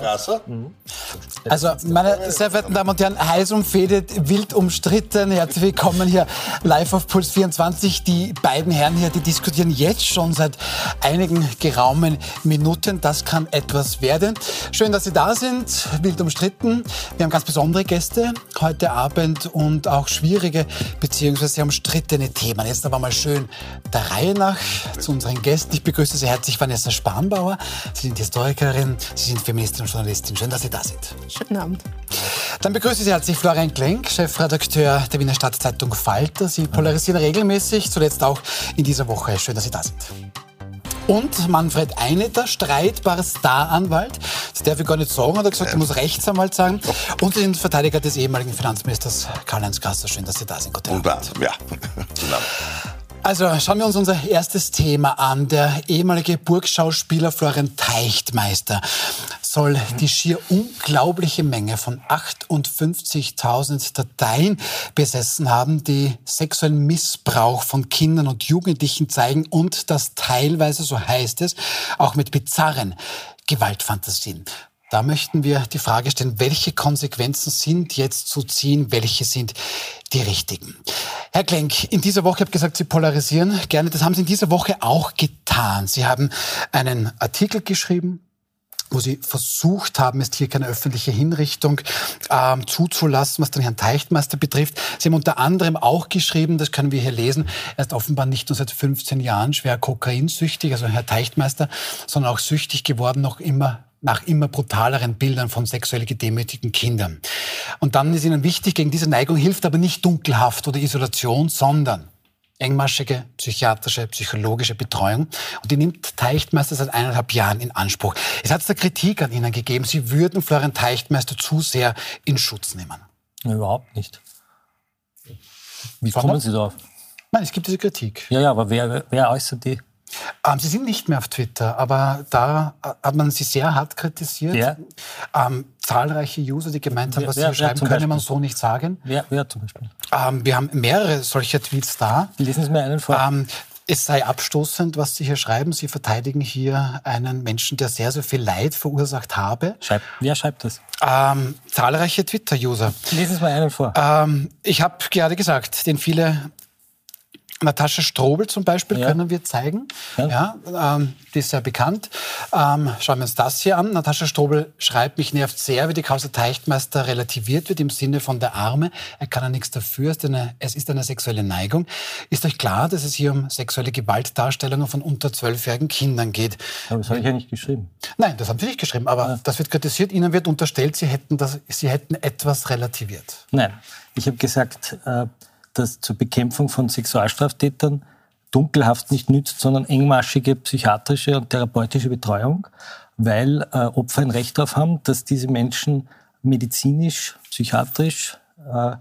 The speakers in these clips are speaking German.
Gasser. Mhm. Also, meine sehr verehrten Damen und Herren, heiß umfädet, wild umstritten. Herzlich willkommen hier live auf Puls 24. Die beiden Herren hier, die diskutieren jetzt schon seit einigen geraumen Minuten. Das kann etwas werden. Schön, dass Sie da sind. Wild umstritten. Wir haben ganz besondere Gäste heute Abend und auch schwierige bzw. umstrittene Themen. Jetzt aber mal schön der Reihe nach zu unseren Gästen. Ich begrüße Sie herzlich Vanessa Spanbauer. Sie sind Historikerin, Sie sind Feministin und Journalistin. Schön, dass Sie da sind. Schönen Abend. Dann begrüße ich herzlich Florian Klenk, Chefredakteur der Wiener Stadtzeitung Falter. Sie polarisieren regelmäßig, zuletzt auch in dieser Woche. Schön, dass Sie da sind. Und Manfred Eineter, streitbarer Staranwalt. Das darf ich gar nicht sagen, hat er gesagt, er muss Rechtsanwalt sagen. Und Sie sind Verteidiger des ehemaligen Finanzministers Karl-Heinz Kasser. Schön, dass Sie da sind. Guten Abend. Unter anderem, ja. Also schauen wir uns unser erstes Thema an. Der ehemalige Burgschauspieler Florian Teichtmeister soll die schier unglaubliche Menge von 58.000 Dateien besessen haben, die sexuellen Missbrauch von Kindern und Jugendlichen zeigen und das teilweise, so heißt es, auch mit bizarren Gewaltfantasien. Da möchten wir die Frage stellen, welche Konsequenzen sind jetzt zu ziehen, welche sind die richtigen? Herr Klenk, in dieser Woche, ich habe gesagt, Sie polarisieren gerne, das haben Sie in dieser Woche auch getan. Sie haben einen Artikel geschrieben, wo Sie versucht haben, ist hier keine öffentliche Hinrichtung ähm, zuzulassen, was den Herrn Teichtmeister betrifft. Sie haben unter anderem auch geschrieben, das können wir hier lesen, er ist offenbar nicht nur seit 15 Jahren schwer kokainsüchtig, also Herr Teichtmeister, sondern auch süchtig geworden, noch immer nach immer brutaleren Bildern von sexuell gedemütigten Kindern. Und dann ist Ihnen wichtig, gegen diese Neigung hilft aber nicht Dunkelhaft oder Isolation, sondern engmaschige psychiatrische, psychologische Betreuung. Und die nimmt Teichtmeister seit eineinhalb Jahren in Anspruch. Es hat da Kritik an Ihnen gegeben. Sie würden Florian Teichtmeister zu sehr in Schutz nehmen. überhaupt nicht. Wie kommen Sie darauf? Nein, es gibt diese Kritik. Ja, ja, aber wer, wer äußert die? Ähm, Sie sind nicht mehr auf Twitter, aber da äh, hat man Sie sehr hart kritisiert. Wer? Ähm, zahlreiche User, die gemeint haben, was Sie schreiben, können man so nicht sagen. Wer, wer zum Beispiel? Ähm, wir haben mehrere solcher Tweets da. Lesen Sie mir einen vor. Ähm, es sei abstoßend, was Sie hier schreiben. Sie verteidigen hier einen Menschen, der sehr, sehr viel Leid verursacht habe. Schreib, wer schreibt das? Ähm, zahlreiche Twitter-User. Lesen Sie mal einen vor. Ähm, ich habe gerade gesagt, den viele Natascha Strobel zum Beispiel ja. können wir zeigen. Ja. ja ähm, die ist sehr bekannt. Ähm, schauen wir uns das hier an. Natascha Strobel schreibt, mich nervt sehr, wie die Causa Teichtmeister relativiert wird im Sinne von der Arme. Er kann ja nichts dafür, es ist, eine, es ist eine sexuelle Neigung. Ist euch klar, dass es hier um sexuelle Gewaltdarstellungen von unter zwölfjährigen Kindern geht? Aber das habe ich ja nicht geschrieben. Nein, das haben Sie nicht geschrieben. Aber ja. das wird kritisiert. Ihnen wird unterstellt, Sie hätten, das, Sie hätten etwas relativiert. Nein, ich habe gesagt, äh, dass zur Bekämpfung von Sexualstraftätern Dunkelhaft nicht nützt, sondern engmaschige psychiatrische und therapeutische Betreuung, weil äh, Opfer ein Recht darauf haben, dass diese Menschen medizinisch, psychiatrisch, äh,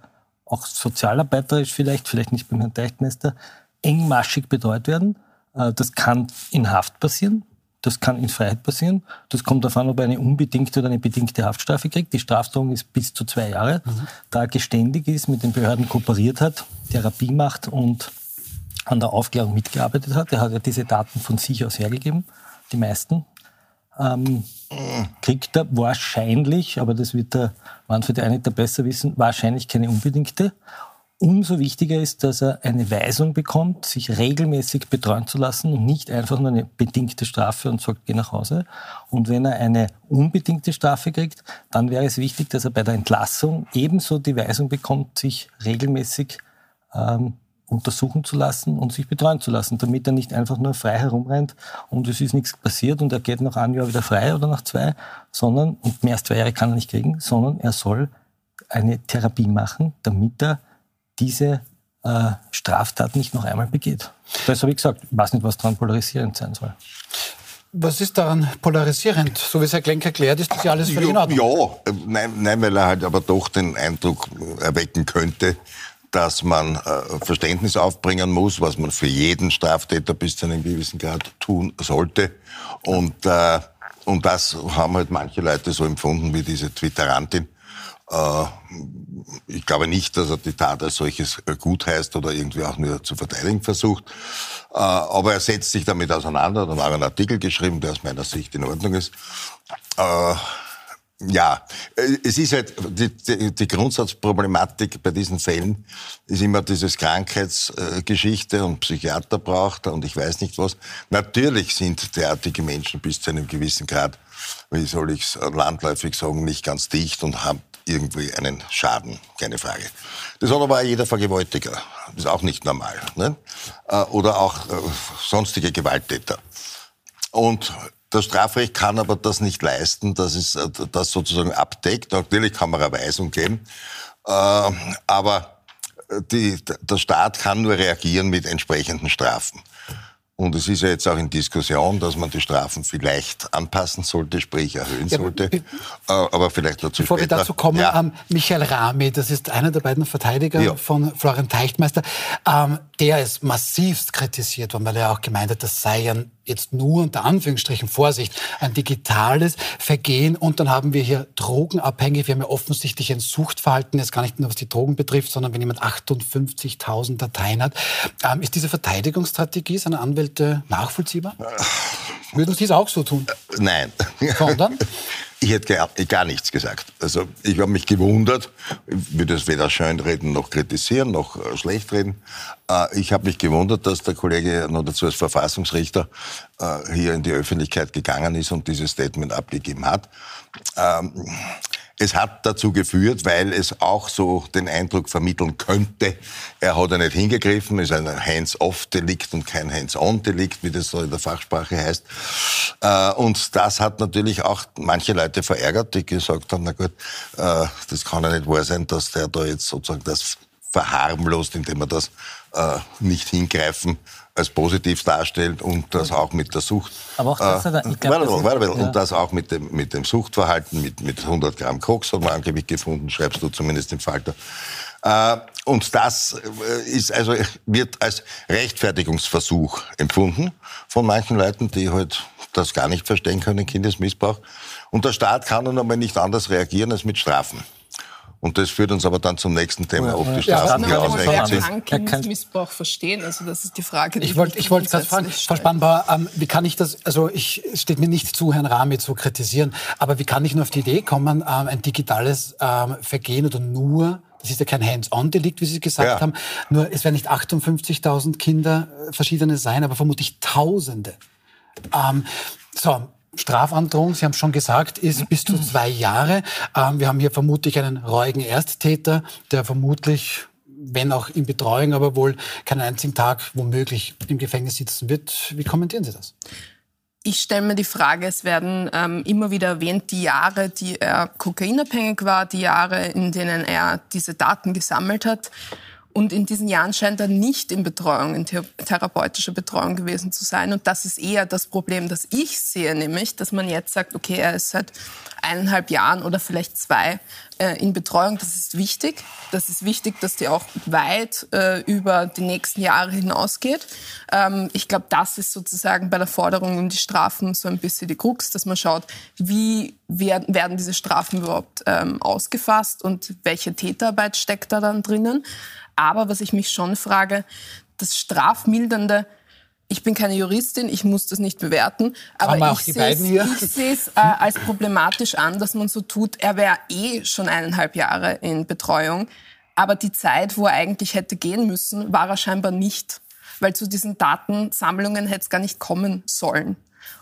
auch sozialarbeiterisch vielleicht, vielleicht nicht beim Herrn Teichtmeister, engmaschig betreut werden. Äh, das kann in Haft passieren, das kann in Freiheit passieren. Das kommt darauf an, ob er eine unbedingte oder eine bedingte Haftstrafe kriegt. Die Strafdrohung ist bis zu zwei Jahre. Mhm. Da er geständig ist, mit den Behörden kooperiert hat, Therapie macht und an der Aufklärung mitgearbeitet hat. Er hat ja diese Daten von sich aus hergegeben, die meisten. Ähm, kriegt er wahrscheinlich, aber das wird der Manfred Einiger besser wissen, wahrscheinlich keine unbedingte. Umso wichtiger ist, dass er eine Weisung bekommt, sich regelmäßig betreuen zu lassen und nicht einfach nur eine bedingte Strafe und sagt, geh nach Hause. Und wenn er eine unbedingte Strafe kriegt, dann wäre es wichtig, dass er bei der Entlassung ebenso die Weisung bekommt, sich regelmäßig ähm, untersuchen zu lassen und sich betreuen zu lassen, damit er nicht einfach nur frei herumrennt und es ist nichts passiert und er geht nach einem Jahr wieder frei oder nach zwei, sondern, und mehr als zwei Jahre kann er nicht kriegen, sondern er soll eine Therapie machen, damit er diese äh, Straftat nicht noch einmal begeht. Das habe ich gesagt. Ich weiß nicht, was daran polarisierend sein soll. Was ist daran polarisierend? So wie es Herr Klenk erklärt, ist das ja alles völlig in Ordnung. Ja, nein, nein, weil er halt aber doch den Eindruck erwecken könnte, dass man äh, Verständnis aufbringen muss, was man für jeden Straftäter bis zu einem gewissen Grad tun sollte. Und, äh, und das haben halt manche Leute so empfunden wie diese Twitterantin. Äh, ich glaube nicht, dass er die Tat als solches äh, gut heißt oder irgendwie auch nur zu verteidigen versucht. Äh, aber er setzt sich damit auseinander. Da war ein Artikel geschrieben, der aus meiner Sicht in Ordnung ist. Ja, äh, es ist halt, die, die, die, Grundsatzproblematik bei diesen Fällen ist immer dieses Krankheitsgeschichte und Psychiater braucht und ich weiß nicht was. Natürlich sind derartige Menschen bis zu einem gewissen Grad, wie soll ich es landläufig sagen, nicht ganz dicht und haben irgendwie einen Schaden, keine Frage. Das hat aber auch jeder Vergewaltiger. Das ist auch nicht normal. Ne? Äh, oder auch äh, sonstige Gewalttäter. Und das Strafrecht kann aber das nicht leisten, dass es äh, das sozusagen abdeckt. Natürlich kann man eine Weisung geben, aber die, der Staat kann nur reagieren mit entsprechenden Strafen. Und es ist ja jetzt auch in Diskussion, dass man die Strafen vielleicht anpassen sollte, sprich erhöhen ja, sollte. Äh, aber vielleicht dazu Bevor später. wir dazu kommen, ja. ähm, Michael Rami, das ist einer der beiden Verteidiger ja. von Florian Teichtmeister, ähm, der ist massivst kritisiert worden, weil er auch gemeint hat, das sei ein jetzt nur unter Anführungsstrichen Vorsicht, ein digitales Vergehen. Und dann haben wir hier Drogenabhängige. Wir haben ja offensichtlich ein Suchtverhalten, jetzt gar nicht nur was die Drogen betrifft, sondern wenn jemand 58.000 Dateien hat. Ähm, ist diese Verteidigungsstrategie seiner Anwälte nachvollziehbar? Würden Sie es auch so tun? Nein. Sondern? Ich hätte gar, nichts gesagt. Also ich habe mich gewundert, ich würde es weder schönreden noch kritisieren noch äh, schlecht reden. Äh, ich habe mich gewundert, dass der Kollege noch dazu als Verfassungsrichter äh, hier in die Öffentlichkeit gegangen ist und dieses Statement abgegeben hat. Es hat dazu geführt, weil es auch so den Eindruck vermitteln könnte, er hat ja nicht hingegriffen, ist ein Hands-off-Delikt und kein Hands-on-Delikt, wie das so in der Fachsprache heißt. Äh, und das hat natürlich auch manche Leute verärgert, die gesagt haben, na gut, äh, das kann ja nicht wahr sein, dass der da jetzt sozusagen das verharmlost, indem er das äh, nicht hingreifen als positiv darstellt und das auch mit der Sucht. Aber auch das, äh, ich glaub, warte, warte, warte, ja. und das auch mit dem, mit dem Suchtverhalten, mit, mit 100 Gramm Koks hat man angeblich gefunden, schreibst du zumindest im Falter. Äh, und das äh, ist also, wird als Rechtfertigungsversuch empfunden von manchen Leuten, die halt das gar nicht verstehen können, Kindesmissbrauch. Und der Staat kann nun einmal nicht anders reagieren als mit Strafen. Und das führt uns aber dann zum nächsten Thema, ob die Strafen ja, hier ausreichend sind. Kann Kindesmissbrauch verstehen? Also das ist die Frage. Die ich wollte ich wollte gerade fragen, Frau Spannbauer, ähm, wie kann ich das, also ich steht mir nicht zu, Herrn Rami zu kritisieren, aber wie kann ich nur auf die Idee kommen, ähm, ein digitales ähm, Vergehen oder nur das ist ja kein Hands-on-Delikt, wie Sie gesagt ja. haben. Nur es werden nicht 58.000 Kinder äh, verschiedene sein, aber vermutlich Tausende. Ähm, so, Strafandrohung, Sie haben schon gesagt, ist bis zu zwei Jahre. Ähm, wir haben hier vermutlich einen reuigen Ersttäter, der vermutlich wenn auch in Betreuung, aber wohl keinen einzigen Tag womöglich im Gefängnis sitzen wird. Wie kommentieren Sie das? Ich stelle mir die Frage, es werden ähm, immer wieder erwähnt, die Jahre, die er kokainabhängig war, die Jahre, in denen er diese Daten gesammelt hat. Und in diesen Jahren scheint er nicht in Betreuung, in therapeutischer Betreuung gewesen zu sein. Und das ist eher das Problem, das ich sehe, nämlich, dass man jetzt sagt, okay, er ist seit eineinhalb Jahren oder vielleicht zwei äh, in Betreuung. Das ist wichtig. Das ist wichtig, dass die auch weit äh, über die nächsten Jahre hinausgeht. Ähm, ich glaube, das ist sozusagen bei der Forderung um die Strafen so ein bisschen die Krux, dass man schaut, wie werden, diese Strafen überhaupt ähm, ausgefasst und welche Täterarbeit steckt da dann drinnen. Aber was ich mich schon frage, das Strafmildernde, ich bin keine Juristin, ich muss das nicht bewerten, aber ich sehe es äh, als problematisch an, dass man so tut, er wäre eh schon eineinhalb Jahre in Betreuung, aber die Zeit, wo er eigentlich hätte gehen müssen, war er scheinbar nicht, weil zu diesen Datensammlungen hätte es gar nicht kommen sollen.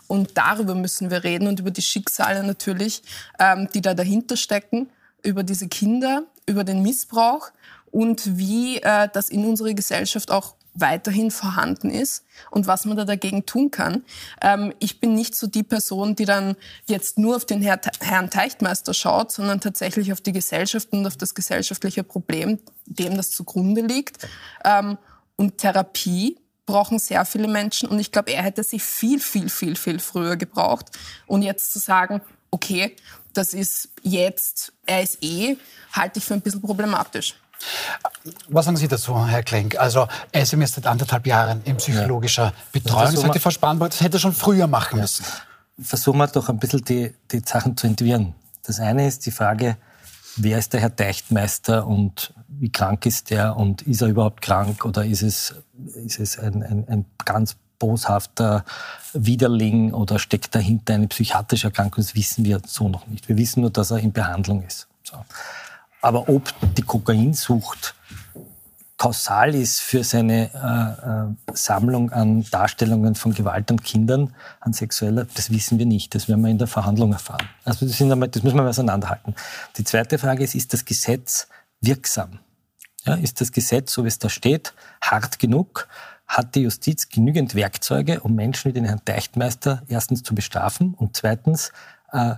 Und darüber müssen wir reden und über die Schicksale natürlich, ähm, die da dahinter stecken, über diese Kinder, über den Missbrauch und wie äh, das in unserer Gesellschaft auch weiterhin vorhanden ist und was man da dagegen tun kann. Ähm, ich bin nicht so die Person, die dann jetzt nur auf den Herr, Herrn Teichtmeister schaut, sondern tatsächlich auf die Gesellschaft und auf das gesellschaftliche Problem, dem das zugrunde liegt. Ähm, und Therapie brauchen sehr viele Menschen und ich glaube, er hätte sie viel, viel, viel, viel früher gebraucht. Und jetzt zu sagen, okay, das ist jetzt, er ist eh, halte ich für ein bisschen problematisch. Was sagen Sie dazu, Herr Klenk? Also er ist jetzt seit anderthalb Jahren in psychologischer Betreuung. Das sagt die Frau Spanberg, das hätte er schon früher machen müssen. Versuchen wir doch ein bisschen die, die Sachen zu entwirren. Das eine ist die Frage, wer ist der Herr Teichtmeister und wie krank ist der und ist er überhaupt krank oder ist es, ist es ein, ein, ein ganz boshafter Widerling oder steckt dahinter eine psychiatrische Erkrankung, das wissen wir so noch nicht. Wir wissen nur, dass er in Behandlung ist. So. Aber ob die Kokainsucht kausal ist für seine äh, äh, Sammlung an Darstellungen von Gewalt an Kindern, an sexueller, das wissen wir nicht. Das werden wir in der Verhandlung erfahren. Also das, einmal, das müssen wir auseinanderhalten. Die zweite Frage ist, ist das Gesetz wirksam? Ja, ist das Gesetz, so wie es da steht, hart genug? Hat die Justiz genügend Werkzeuge, um Menschen wie den Herrn Teichtmeister erstens zu bestrafen und zweitens äh,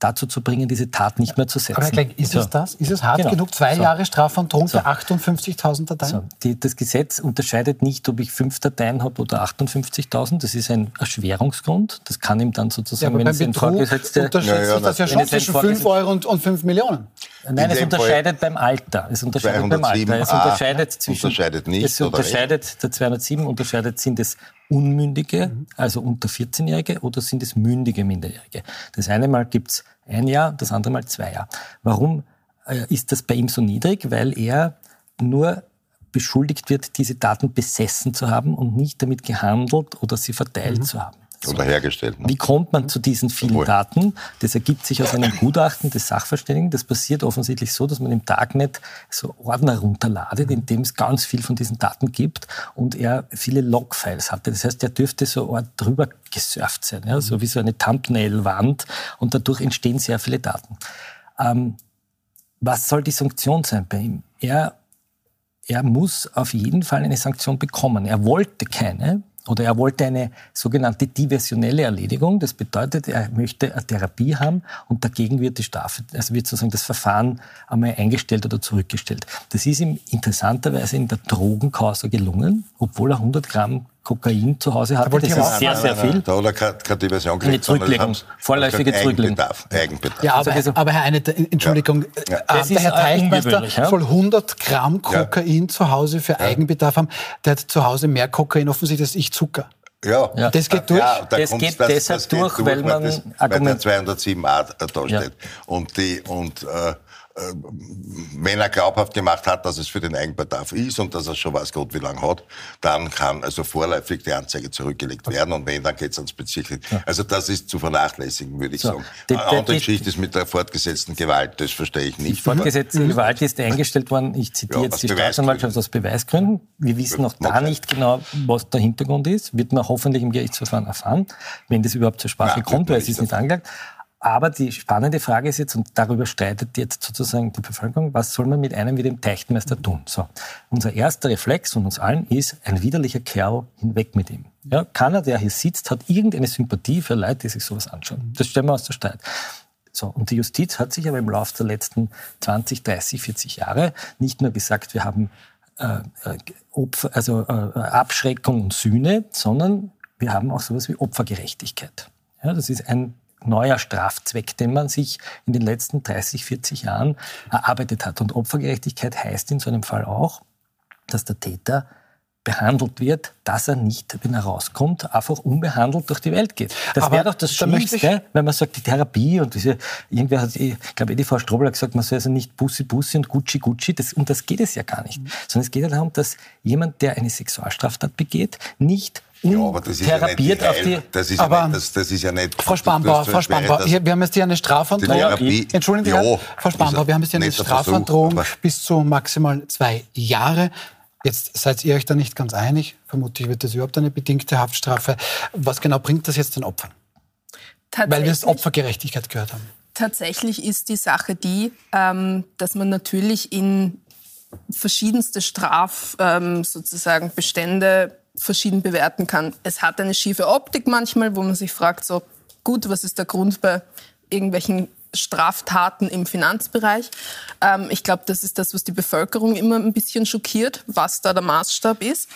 dazu zu bringen, diese Tat nicht mehr zu setzen. Aber Kleck, ist so. es das? Ist es hart genau. genug? Zwei so. Jahre Strafandrohung so. für 58.000 Dateien? So. Die, das Gesetz unterscheidet nicht, ob ich fünf Dateien habe oder 58.000. Das ist ein Erschwerungsgrund. Das kann ihm dann sozusagen, ja, wenn es ein Vorgesetzter... unterscheidet ja, ja, sich das ja schon zwischen 5 Euro und, und 5 Millionen. Nein, es unterscheidet Fall beim Alter. Es unterscheidet beim Alter. Es unterscheidet zwischen... Unterscheidet nicht, Es unterscheidet, der 207 unterscheidet, sind es Unmündige, mhm. also unter 14-Jährige, oder sind es mündige Minderjährige? Das eine Mal gibt's ein Jahr, das andere Mal zwei Jahre. Warum äh, ist das bei ihm so niedrig? Weil er nur beschuldigt wird, diese Daten besessen zu haben und nicht damit gehandelt oder sie verteilt mhm. zu haben. Oder hergestellt. Ne? Wie kommt man zu diesen vielen Obwohl. Daten? Das ergibt sich aus einem Gutachten des Sachverständigen. Das passiert offensichtlich so, dass man im Darknet so Ordner runterladet, in dem es ganz viel von diesen Daten gibt und er viele Logfiles hatte. Das heißt, er dürfte so Art drüber gesurft sein, ja? so wie so eine Thumbnail-Wand und dadurch entstehen sehr viele Daten. Ähm, was soll die Sanktion sein bei ihm? Er er muss auf jeden Fall eine Sanktion bekommen. Er wollte keine, oder er wollte eine sogenannte diversionelle Erledigung. Das bedeutet, er möchte eine Therapie haben und dagegen wird die Strafe, also wird sozusagen das Verfahren einmal eingestellt oder zurückgestellt. Das ist ihm interessanterweise in der Drogenkausa gelungen, obwohl er 100 Gramm Kokain zu Hause hatte. Das ist sehr, sehr viel. Da hat er keine Diversion gekriegt. Eine Zurücklegung, vorläufige Zurücklegung. Eigenbedarf. Eigenbedarf. Ja, aber, also, aber Herr Eine, Entschuldigung, ja. Ja. Äh, der Herr Teichmeister ja? soll 100 Gramm Kokain zu Hause für Eigenbedarf haben. Der hat zu Hause mehr Kokain offensichtlich als ich Zucker. Ja, ja, das geht durch. Ja, da das geht das, deshalb das geht durch, weil man das, weil der 207a da steht. Und, die, und äh, äh, wenn er glaubhaft gemacht hat, dass es für den Eigenbedarf ist und dass er schon weiß Gott wie lange hat, dann kann also vorläufig die Anzeige zurückgelegt werden und wenn, dann geht es ans Bezirk. Also das ist zu vernachlässigen, würde ich so. sagen. Die, die, andere Geschichte ist mit der fortgesetzten Gewalt, das verstehe ich nicht. Die fortgesetzte Gewalt ist eingestellt worden, ich zitiere ja, jetzt die Staatsanwaltschaft aus Beweisgründen. Wir wissen noch da nicht genau, was der Hintergrund ist, wird man hoffentlich im Gerichtsverfahren erfahren, wenn das überhaupt zur Sprache Nein, kommt, weil es ist nicht angelegt. Aber die spannende Frage ist jetzt, und darüber streitet jetzt sozusagen die Bevölkerung, was soll man mit einem wie dem Teichtmeister tun? So. Unser erster Reflex von uns allen ist, ein widerlicher Kerl, hinweg mit ihm. Ja, keiner, der hier sitzt, hat irgendeine Sympathie für Leute, die sich sowas anschauen. Das stellen wir aus der Streit. So, und die Justiz hat sich aber im Laufe der letzten 20, 30, 40 Jahre nicht nur gesagt, wir haben äh, äh Opfer, also äh, Abschreckung und Sühne, sondern wir haben auch sowas wie Opfergerechtigkeit. Ja, das ist ein neuer Strafzweck, den man sich in den letzten 30, 40 Jahren erarbeitet hat. Und Opfergerechtigkeit heißt in so einem Fall auch, dass der Täter behandelt wird, dass er nicht, wenn er rauskommt, einfach unbehandelt durch die Welt geht. Das wäre doch das Schlimmste, wenn man sagt, die Therapie und diese, irgendwer hat, ich glaube, die Frau Strobel hat gesagt, man soll also nicht Bussi Bussi und Gucci Gucci, das, um das geht es ja gar nicht. Mhm. Sondern es geht ja darum, dass jemand, der eine Sexualstraftat begeht, nicht ja, aber das ist therapiert ja nicht die, auf die. Das ist, aber, ja nicht, das, das ist ja nicht. Frau Spannbauer, Frau Spannbauer, wir haben jetzt hier eine Strafandrohung. Entschuldigen Sie, ja, Frau Spannbauer, wir haben jetzt hier eine Strafandrohung bis zu maximal zwei Jahre. Jetzt seid ihr euch da nicht ganz einig. Vermutlich wird das überhaupt eine bedingte Haftstrafe. Was genau bringt das jetzt den Opfern? Weil wir es Opfergerechtigkeit gehört haben. Tatsächlich ist die Sache die, ähm, dass man natürlich in verschiedenste Straf ähm, sozusagen Bestände verschieden bewerten kann. Es hat eine schiefe Optik manchmal, wo man sich fragt, so gut, was ist der Grund bei irgendwelchen Straftaten im Finanzbereich. Ähm, ich glaube, das ist das, was die Bevölkerung immer ein bisschen schockiert, was da der Maßstab ist.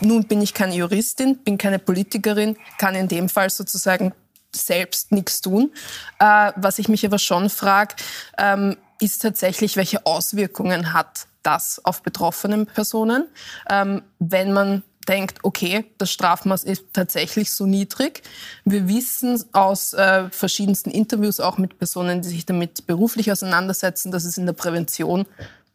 Nun bin ich keine Juristin, bin keine Politikerin, kann in dem Fall sozusagen selbst nichts tun. Äh, was ich mich aber schon frage, ähm, ist tatsächlich, welche Auswirkungen hat das auf betroffene Personen, ähm, wenn man denkt, okay, das Strafmaß ist tatsächlich so niedrig. Wir wissen aus äh, verschiedensten Interviews, auch mit Personen, die sich damit beruflich auseinandersetzen, dass es in der Prävention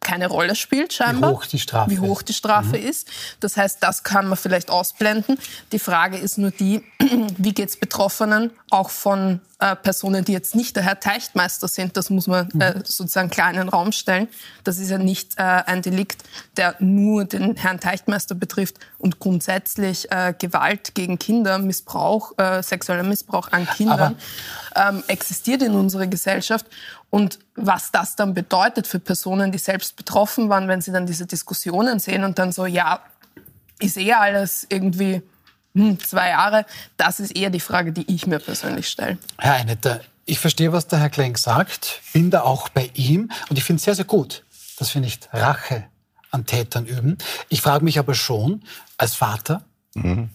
keine Rolle spielt scheinbar. Wie hoch die Strafe, Wie hoch die Strafe mhm. ist. Das heißt, das kann man vielleicht ausblenden. Die Frage ist nur die, wie geht es Betroffenen, auch von äh, Personen, die jetzt nicht der Herr Teichtmeister sind, das muss man äh, mhm. sozusagen klar in den Raum stellen. Das ist ja nicht äh, ein Delikt, der nur den Herrn Teichtmeister betrifft und grundsätzlich äh, Gewalt gegen Kinder, Missbrauch, äh, sexueller Missbrauch an Kindern ähm, existiert in unserer Gesellschaft. Und was das dann bedeutet für Personen, die selbst betroffen waren, wenn sie dann diese Diskussionen sehen und dann so, ja, ist eh alles irgendwie hm, zwei Jahre, das ist eher die Frage, die ich mir persönlich stelle. Herr Einetter, ich verstehe, was der Herr Klenk sagt, bin da auch bei ihm und ich finde es sehr, sehr gut, dass wir nicht Rache an Tätern üben. Ich frage mich aber schon, als Vater, mhm.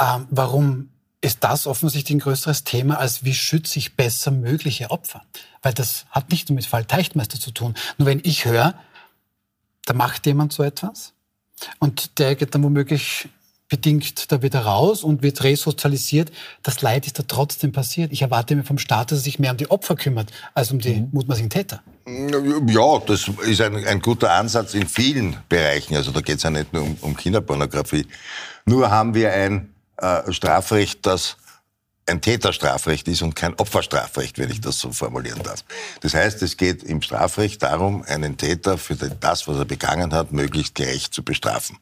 ähm, warum ist das offensichtlich ein größeres Thema, als wie schütze ich besser mögliche Opfer? Weil das hat nicht nur mit Fall Teichtmeister zu tun. Nur wenn ich höre, da macht jemand so etwas und der geht dann womöglich bedingt da wieder raus und wird resozialisiert. Das Leid ist da trotzdem passiert. Ich erwarte mir vom Staat, dass er sich mehr um die Opfer kümmert, als um die mhm. mutmaßlichen Täter. Ja, das ist ein, ein, guter Ansatz in vielen Bereichen. Also da geht es ja nicht nur um, um Kinderpornografie. Nur haben wir ein äh, Strafrecht, das ein Täterstrafrecht ist und kein Opferstrafrecht, wenn ich das so formulieren darf. Das heißt, es geht im Strafrecht darum, einen Täter für das, was er begangen hat, möglichst gerecht zu bestrafen.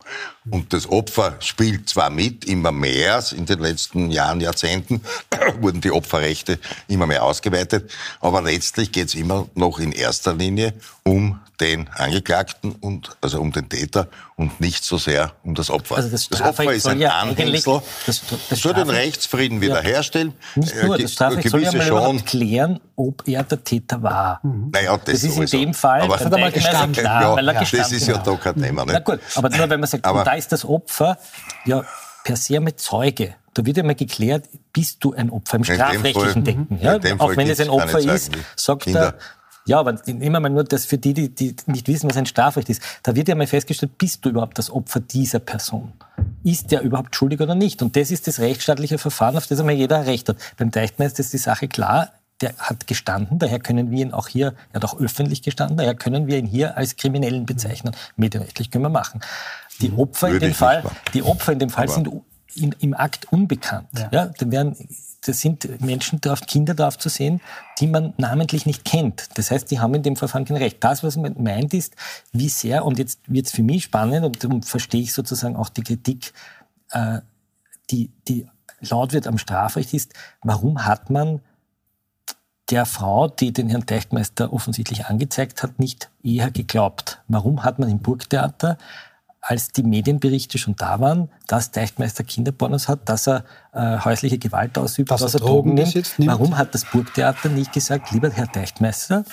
Und das Opfer spielt zwar mit, immer mehr, in den letzten Jahren, Jahrzehnten wurden die Opferrechte immer mehr ausgeweitet, aber letztlich geht es immer noch in erster Linie um den Angeklagten und also um den Täter und nicht so sehr um das Opfer. Also das, das Opfer ist ein ja Anhängsel, das, das soll den Rechtsfrieden wiederherstellen. Ja, nicht nur, äh, das Strafrecht soll ja mal schon klären, ob er der Täter war. Mhm. Naja, das, das ist sowieso. in dem Fall, aber hat er mal gestanden. Klar, ja, weil er gestanden das ist ja da kein Thema. Ne? Na gut, aber nur wenn man sagt, aber, da ist das Opfer ja per se mit Zeuge. Da wird ja mal geklärt, bist du ein Opfer im strafrechtlichen Denken. Ja? Auch wenn es ein Opfer ist, sagt Kinder. er, ja, aber nehmen wir mal nur das für die, die, die nicht wissen, was ein Strafrecht ist. Da wird ja mal festgestellt, bist du überhaupt das Opfer dieser Person? Ist der überhaupt schuldig oder nicht? Und das ist das rechtsstaatliche Verfahren, auf das einmal jeder Recht hat. Beim Deichtmeister ist die Sache klar. Der hat gestanden, daher können wir ihn auch hier, er hat auch öffentlich gestanden, daher können wir ihn hier als Kriminellen bezeichnen. Medienrechtlich können wir machen. Die Opfer in dem Fall, die Opfer in dem Fall sind in, im Akt unbekannt. Ja. ja, dann werden das sind Menschen, drauf, Kinder darauf zu sehen, die man namentlich nicht kennt. Das heißt, die haben in dem Verfahren kein Recht. Das, was man meint, ist, wie sehr, und jetzt wird es für mich spannend und darum verstehe ich sozusagen auch die Kritik, äh, die, die laut wird am Strafrecht, ist, warum hat man der Frau, die den Herrn Teichtmeister offensichtlich angezeigt hat, nicht eher geglaubt? Warum hat man im Burgtheater als die Medienberichte schon da waren, dass Deichtmeister Kinderpornos hat, dass er äh, häusliche Gewalt ausübt, dass, dass er Drogen, nimmt. nimmt. Warum hat das Burgtheater nicht gesagt, lieber Herr Deichtmeister,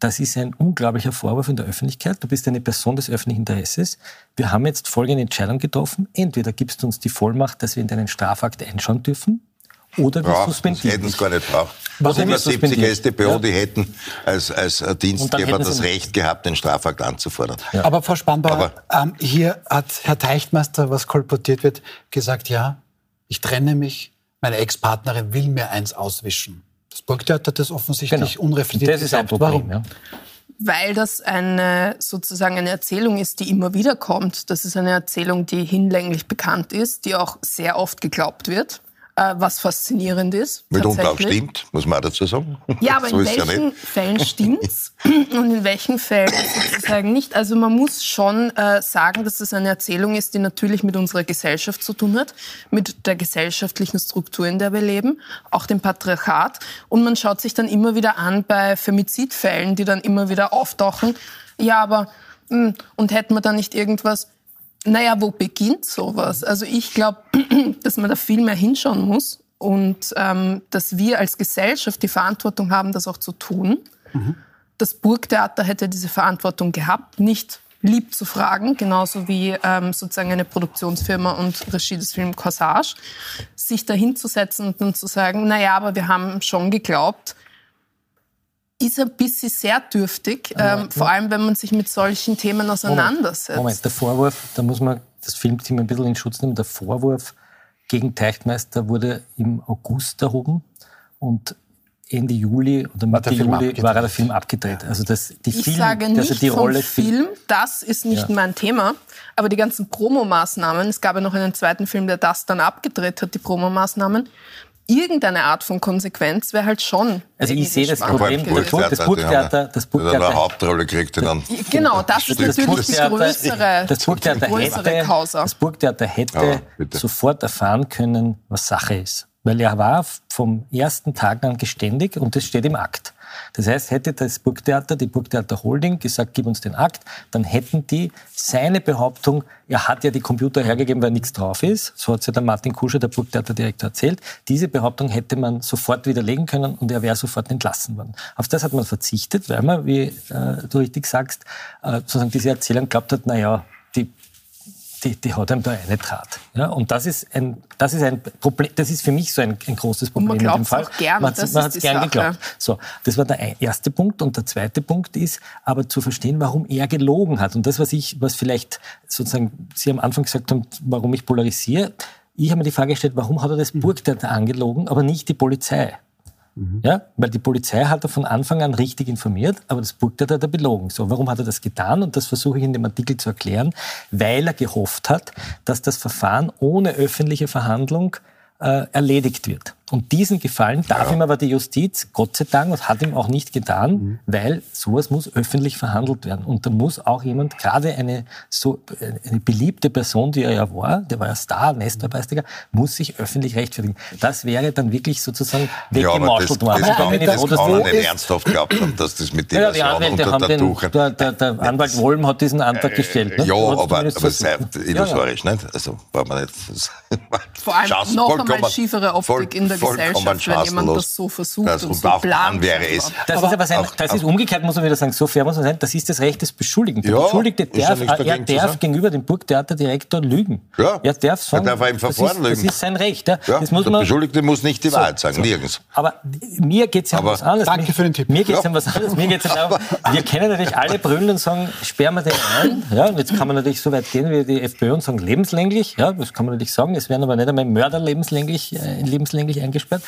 das ist ein unglaublicher Vorwurf in der Öffentlichkeit. Du bist eine Person des öffentlichen Interesses. Wir haben jetzt folgende Entscheidung getroffen. Entweder gibst du uns die Vollmacht, dass wir in deinen Strafakt einschauen dürfen, oder wir suspendieren. Die hätten es gar nicht braucht. Was 70 StPO, ja. die hätten als, als Dienstgeber das Recht gehabt, den Strafakt anzufordern. Ja. Aber Frau Spannbauer, ähm, hier hat Herr Teichtmeister, was kolportiert wird, gesagt, ja, ich trenne mich, meine Ex-Partnerin will mir eins auswischen. Das Burgtheater hat das offensichtlich genau. unreflektiert das ist ein Problem, Warum? Ja. Weil das eine, sozusagen eine Erzählung ist, die immer wieder kommt. Das ist eine Erzählung, die hinlänglich bekannt ist, die auch sehr oft geglaubt wird äh, was faszinierend ist. Mitunter auch stimmt, muss man auch dazu sagen. Ja, aber so in welchen ja Fällen stimmt's und in welchen Fällen sozusagen nicht? Also man muss schon äh, sagen, dass es eine Erzählung ist, die natürlich mit unserer Gesellschaft zu tun hat, mit der gesellschaftlichen Struktur, in der wir leben, auch dem Patriarchat. Und man schaut sich dann immer wieder an bei Femizidfällen, die dann immer wieder auftauchen. Ja, aber hm, und hätten wir da nicht irgendwas naja, wo beginnt sowas? Also ich glaube, dass man da viel mehr hinschauen muss und ähm, dass wir als Gesellschaft die Verantwortung haben, das auch zu tun. Mhm. Das Burgtheater hätte diese Verantwortung gehabt, nicht lieb zu fragen, genauso wie ähm, sozusagen eine Produktionsfirma und Regie des Films Corsage, sich da hinzusetzen und dann zu sagen, naja, aber wir haben schon geglaubt, ist ein bisschen sehr dürftig, ähm, vor allem wenn man sich mit solchen Themen auseinandersetzt. Moment, der Vorwurf, da muss man das Filmteam ein bisschen in Schutz nehmen, der Vorwurf gegen Teichtmeister wurde im August erhoben und Ende Juli oder Mitte Juli abgedreht. war der Film abgedreht. Also das, die Ich Film, sage nicht also die vom Rolle Film, das ist nicht Ja. mein Thema, aber die ganzen Promomaßnahmen, es gab ja noch einen zweiten Film, der das dann abgedreht hat, die Promomaßnahmen, irgendeine Art von Konsequenz wäre halt schon. Also ich sehe das Problem, das Burgtheater- das Burgtheater. Eine Hauptrolle kriegt, die dann. Genau, das ist Das natürlich die Burgtheater- größere, das Burgtheater die größere hätte, Causa. das Burgtheater hätte Ja, sofort erfahren können, was Sache ist. Weil er war vom ersten Tag an geständig und das steht im Akt. Das heißt, hätte das Burgtheater, die Burgtheater Holding gesagt, gib uns den Akt, dann hätten die seine Behauptung, er hat ja die Computer hergegeben, weil nichts drauf ist, so hat es ja der Martin Kuscher, der Burgtheaterdirektor, erzählt, diese Behauptung hätte man sofort widerlegen können und er wäre sofort entlassen worden. Auf das hat man verzichtet, weil man, wie äh, du richtig sagst, äh, sozusagen diese Erzählung glaubt hat, naja, die die, hat einem da eine Draht. Ja, und das ist ein, das ist ein Problem, das ist für mich so ein, ein großes Problem man in dem Fall. auch gern, man hat's die gern Sache. geglaubt. So, das war der erste Punkt. Und der zweite Punkt ist aber zu verstehen, warum er gelogen hat. Und das, was ich, was vielleicht sozusagen Sie am Anfang gesagt haben, warum ich polarisiere. Ich habe mir die Frage gestellt, warum hat er das Burgtheater angelogen, aber nicht die Polizei? Ja, weil die Polizei hat er von Anfang an richtig informiert, aber das Burgtheater hat er belogen. So, warum hat er das getan? Und das versuche ich in dem Artikel zu erklären, weil er gehofft hat, dass das Verfahren ohne öffentliche Verhandlung äh, erledigt wird. Und diesen Gefallen darf ihm aber die Justiz, Gott sei Dank, und hat ihm auch nicht getan, weil sowas muss öffentlich verhandelt werden. Und da muss auch jemand, gerade eine so eine beliebte Person, die er ja war, der war ja Star, Nestor-Preisträger, muss sich öffentlich rechtfertigen. Das wäre dann wirklich sozusagen Ja, aber das, weggemauschelt das, worden. kann, Da bin ich das froh, dass kann wir- er nicht ernsthaft haben, dass das mit ja, die Diversion Anwälte unter haben der den, der, der, der Anwalt Wollm hat diesen Antrag gestellt. ne? Ja, aber, aber versucht. sei illusorisch, nicht? Also, braucht man nicht. Vor allem Chance- noch einmal vollkommen- schiefere Optik voll- in der vollkommen Gesellschaft, wenn jemand das so versucht Das, und so plant. wäre es. Das ist aber sein, Auch- das ist umgekehrt, muss man wieder sagen, so fair muss man sein, das ist das Recht des Beschuldigten. Der Ja, Beschuldigte ja darf, nichts er darf gegenüber dem Burgtheaterdirektor lügen. Ja, Er darf sagen, er darf auch im das Verfahren ist, lügen. Das ist sein Recht. Ja. Ja, das muss der man, Beschuldigte muss nicht die So, Wahrheit sagen, so. nirgends. Aber mir geht es ja um Aber- was anderes. Danke für den Tipp. Mir geht es Ja. um was anderes. Mir geht's ja darum, wir können natürlich alle brüllen und sagen, sperren wir den ein. Ja, und jetzt kann man natürlich so weit gehen wie die FPÖ und sagen, lebenslänglich. Ja, das kann man natürlich sagen. Es werden aber nicht einmal Mörder lebenslänglich, äh, lebenslänglich eingesperrt.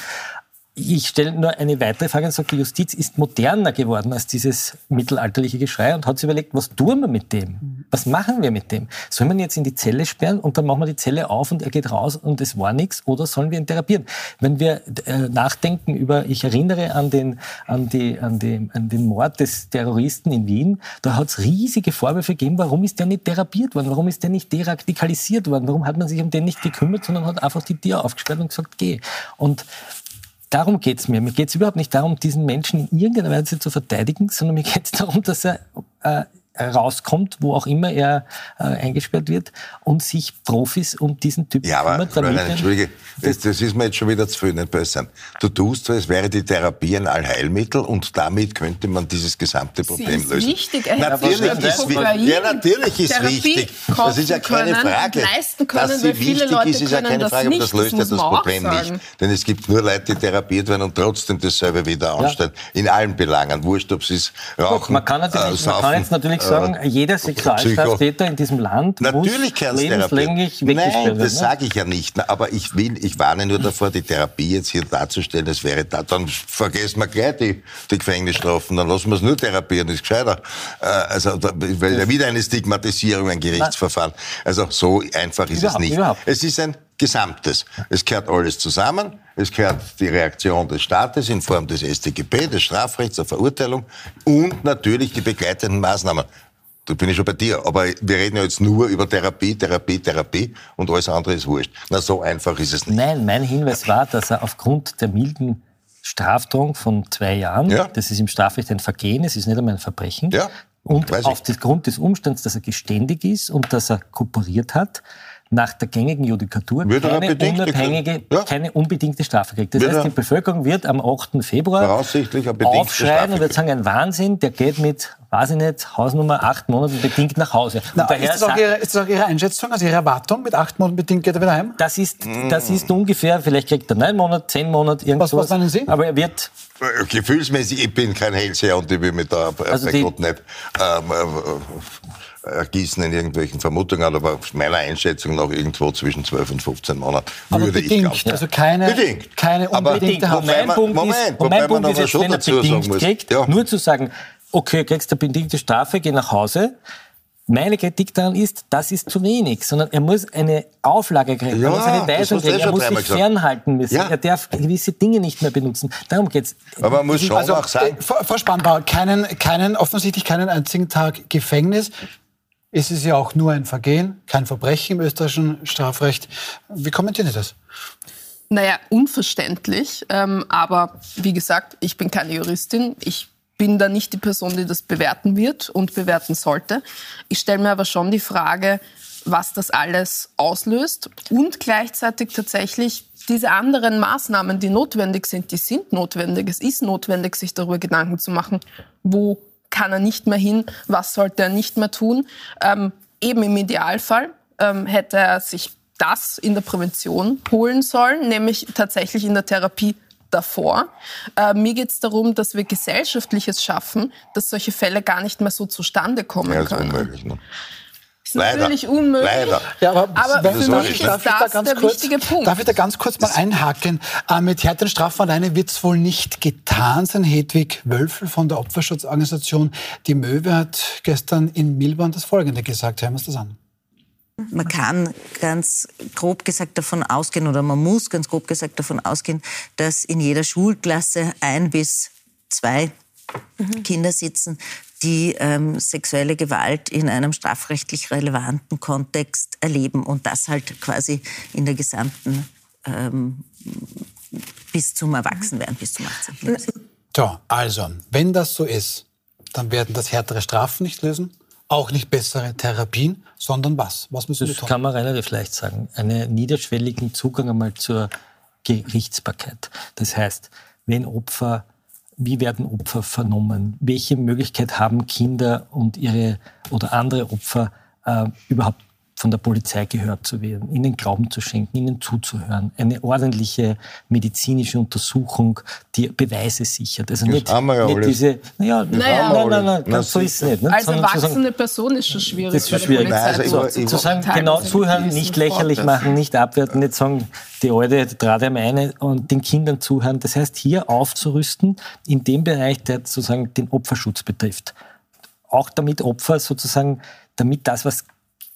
Ich stelle nur eine weitere Frage und sage, die Justiz ist moderner geworden als dieses mittelalterliche Geschrei und hat sich überlegt, was tun wir mit dem? Was machen wir mit dem? Sollen wir ihn jetzt in die Zelle sperren und dann machen wir die Zelle auf und er geht raus und es war nichts oder sollen wir ihn therapieren? Wenn wir äh, nachdenken über, ich erinnere an den, an, die, an, die, an den Mord des Terroristen in Wien, da hat es riesige Vorwürfe gegeben, warum ist der nicht therapiert worden? Warum ist der nicht deradikalisiert worden? Warum hat man sich um den nicht gekümmert, sondern hat einfach die Tür aufgesperrt und gesagt, geh. Und Darum geht's mir. Mir geht's überhaupt nicht darum, diesen Menschen in irgendeiner Weise zu verteidigen, sondern mir geht's darum, dass er äh, rauskommt, wo auch immer er äh, eingesperrt wird und sich Profis um diesen Typen Ja, aber kümmert. er- Entschuldige, das, das ist mir jetzt schon wieder zu viel, nicht böse sein. Du tust so, es wäre die Therapie ein Allheilmittel und damit könnte man dieses gesamte Problem ist lösen. wichtig. Er hätte Natürlich wahrscheinlich ist, wi- Kokain ja, natürlich ist Therapie wichtig. Das ist ja keine können, Frage. leisten können, Dass sie viele wichtig Leute ist, ist ja keine das Frage, aber das löst das ja das man Problem nicht. Denn es gibt nur Leute, die therapiert werden und trotzdem dasselbe wieder anstellen. In allen Belangen. Wurscht, ob sie es Doch, rauchen, man kann, natürlich, äh, man saufen, kann jetzt natürlich sagen, jeder Sexualstraftäter in diesem Land Natürlich muss es lebenslänglich Nein, das ne? sage ich ja nicht. Aber ich will, ich warne nur davor, die Therapie jetzt hier darzustellen, es wäre da, dann vergessen wir gleich die, die Gefängnisstrafen, dann lassen wir es nur therapieren, ist gescheiter. Äh, also, da, weil ja wieder eine Stigmatisierung, ein Gerichtsverfahren. Also, so einfach ist es Überhaupt, nicht. überhaupt. Es ist ein Gesamtes. Es gehört alles zusammen. Es gehört die Reaktion des Staates in Form des StGB, des Strafrechts, der Verurteilung und natürlich die begleitenden Maßnahmen. Da bin ich schon bei dir. Aber wir reden ja jetzt nur über Therapie, Therapie, Therapie und alles andere ist wurscht. Na, so einfach ist es nicht. Nein, mein Hinweis war, dass er aufgrund der milden Strafdrohung von zwei Jahren, Ja. das ist im Strafrecht ein Vergehen, es ist nicht einmal ein Verbrechen, Ja, und aufgrund des Umstands, dass er geständig ist und dass er kooperiert hat, nach der gängigen Judikatur keine unabhängige? Ja. keine unbedingte Strafe kriegt. Das Wird heißt, die Bevölkerung wird am 8. Februar aufschreien und wird sagen, ein Wahnsinn, der geht mit, weiß ich nicht, Hausnummer acht Monaten bedingt nach Hause. Und Na, daher ist, das auch Ihre, ist das auch Ihre Einschätzung, also Ihre Erwartung? Mit acht Monaten bedingt geht er wieder heim? das ist, das ist ungefähr, vielleicht kriegt er neun Monate, zehn Monate, irgendwas. Was- was meinen Sie? Aber er wird, Äh, Gefühlsmäßig, ich bin kein Hellseher und ich will mich da Also bei die- Gott nicht ähm, ergießen in irgendwelchen Vermutungen, aber meiner Einschätzung nach irgendwo zwischen 12 und 15 Monaten aber würde bedingt, ich glauben. also keine, Bedingt. keine Aber unbedingte wobei mein Punkt Moment, ist, wobei mein Punkt aber ist jetzt, wenn er sagen bedingt kriegt, ja. nur zu sagen, okay, kriegst du bedingte Strafe, geh nach Hause. Meine Kritik daran ist, das ist zu wenig, sondern er muss eine Auflage kriegen, Ja, er muss eine Weisung kriegen, er muss sich fernhalten müssen, Ja. er darf gewisse Dinge nicht mehr benutzen. Darum geht's. Aber man muss schon Also, auch sagen, äh, Frau Frau Spannbauer, keinen, keinen, offensichtlich keinen einzigen Tag Gefängnis. Es ist ja auch nur ein Vergehen, kein Verbrechen im österreichischen Strafrecht. Wie kommentieren Sie das? Naja, unverständlich. Ähm, aber wie gesagt, ich bin keine Juristin. Ich bin da nicht die Person, die das bewerten wird und bewerten sollte. Ich stelle mir aber schon die Frage, was das alles auslöst und gleichzeitig tatsächlich diese anderen Maßnahmen, die notwendig sind, die sind notwendig. Es ist notwendig, sich darüber Gedanken zu machen, wo kann er nicht mehr hin, was sollte er nicht mehr tun. Ähm, eben im Idealfall ähm, hätte er sich das in der Prävention holen sollen, nämlich tatsächlich in der Therapie davor. Äh, mir geht es darum, dass wir gesellschaftliches schaffen, dass solche Fälle gar nicht mehr so zustande kommen ja, können. unmöglich. Ne? Ist Leider. natürlich unmöglich. Leider. Ja, aber, Aber wenn- für das mich war- ist das der wichtige Punkt. Darf ich da ganz kurz mal einhaken? Äh, mit härteren Strafen alleine wird es wohl nicht getan sein. Hedwig Wölfel von der Opferschutzorganisation Die Möwe hat gestern in Milborn das Folgende gesagt. Hören wir uns das an. Man kann ganz grob gesagt davon ausgehen oder man muss ganz grob gesagt davon ausgehen, dass in jeder Schulklasse ein bis zwei Kinder sitzen, die ähm, sexuelle Gewalt in einem strafrechtlich relevanten Kontext erleben und das halt quasi in der gesamten ähm, bis zum Erwachsenwerden, bis zum 18. Lebensjahr. So, also, wenn das so ist, dann werden das härtere Strafen nicht lösen, auch nicht bessere Therapien, sondern was? Was müssen wir Das tun? kann man relativ leicht sagen. Einen niederschwelligen Zugang einmal zur Gerichtsbarkeit. Das heißt, wenn Opfer, wie werden Opfer vernommen? Welche Möglichkeit haben Kinder und ihre oder andere Opfer äh, überhaupt von der Polizei gehört zu werden, ihnen Glauben zu schenken, ihnen zuzuhören, eine ordentliche medizinische Untersuchung, die Beweise sichert. Also nicht, haben wir ja nicht alles. diese, naja, Naja. nein, nein, nein, nein, so ist es nicht. nicht? Als Sondern zu sagen, erwachsene Person ist schon schwierig. das ist schon schwierig. Polizei Nein, also zu- ich- zu sagen, genau zuhören, nicht lächerlich Vorwürfen. machen, nicht abwerten, nicht sagen, die Alte trat einem eine und den Kindern zuhören. Das heißt, hier aufzurüsten in dem Bereich, der sozusagen den Opferschutz betrifft. Auch damit Opfer sozusagen, damit das, was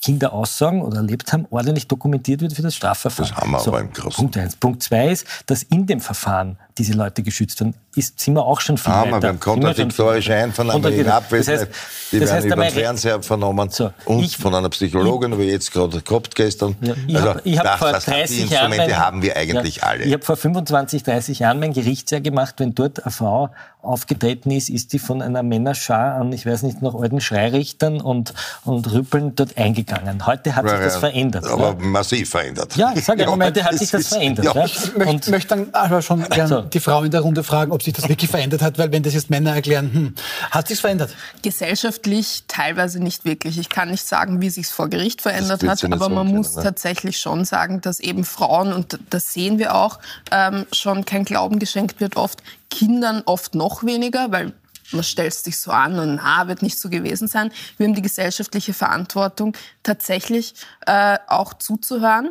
Kinder aussagen oder erlebt haben, ordentlich dokumentiert wird für das Strafverfahren. Das haben wir aber im Großen. Punkt eins. Punkt zwei ist, dass in dem Verfahren diese Leute geschützt werden, ist, sind wir auch schon viel Haben wir weiter. beim Sind wir schon kontradiktorische viel- Einvernahme wegen Kontradiktor- Abwesenheit, Das heißt, die das werden über den Fernseher vernommen So, und ich- von einer Psychologin, wie jetzt gerade gehabt gestern. Ja, ich also hab- ich hab das, vor das, 30 die Jahren Instrumente mein- haben wir eigentlich ja, alle. Ich habe vor 25, 30 Jahren mein Gerichtsjahr gemacht. Wenn dort eine Frau aufgetreten ist, ist die von einer Männerschar an, ich weiß nicht, nach alten Schreirichtern und, und Rüppeln dort eingegangen. Heute hat sich Ja, das ja, verändert. Aber ja. massiv verändert. Ja, ich sage, Ja, heute hat sich das das ist- verändert. ja. Ja. Ich möchte, möchte dann aber schon gern So. Die Frau in der Runde fragen, ob sich das wirklich verändert hat, weil wenn das jetzt Männer erklären, hm, hat sich's verändert? Gesellschaftlich teilweise nicht wirklich. Ich kann nicht sagen, wie sich vor Gericht verändert hat, aber man muss ne? tatsächlich schon sagen, dass eben Frauen, und das sehen wir auch, ähm, schon kein Glauben geschenkt wird oft, Kindern oft noch weniger, weil man stellt sich so an und na, wird nicht so gewesen sein. Wir haben die gesellschaftliche Verantwortung, tatsächlich äh, auch zuzuhören,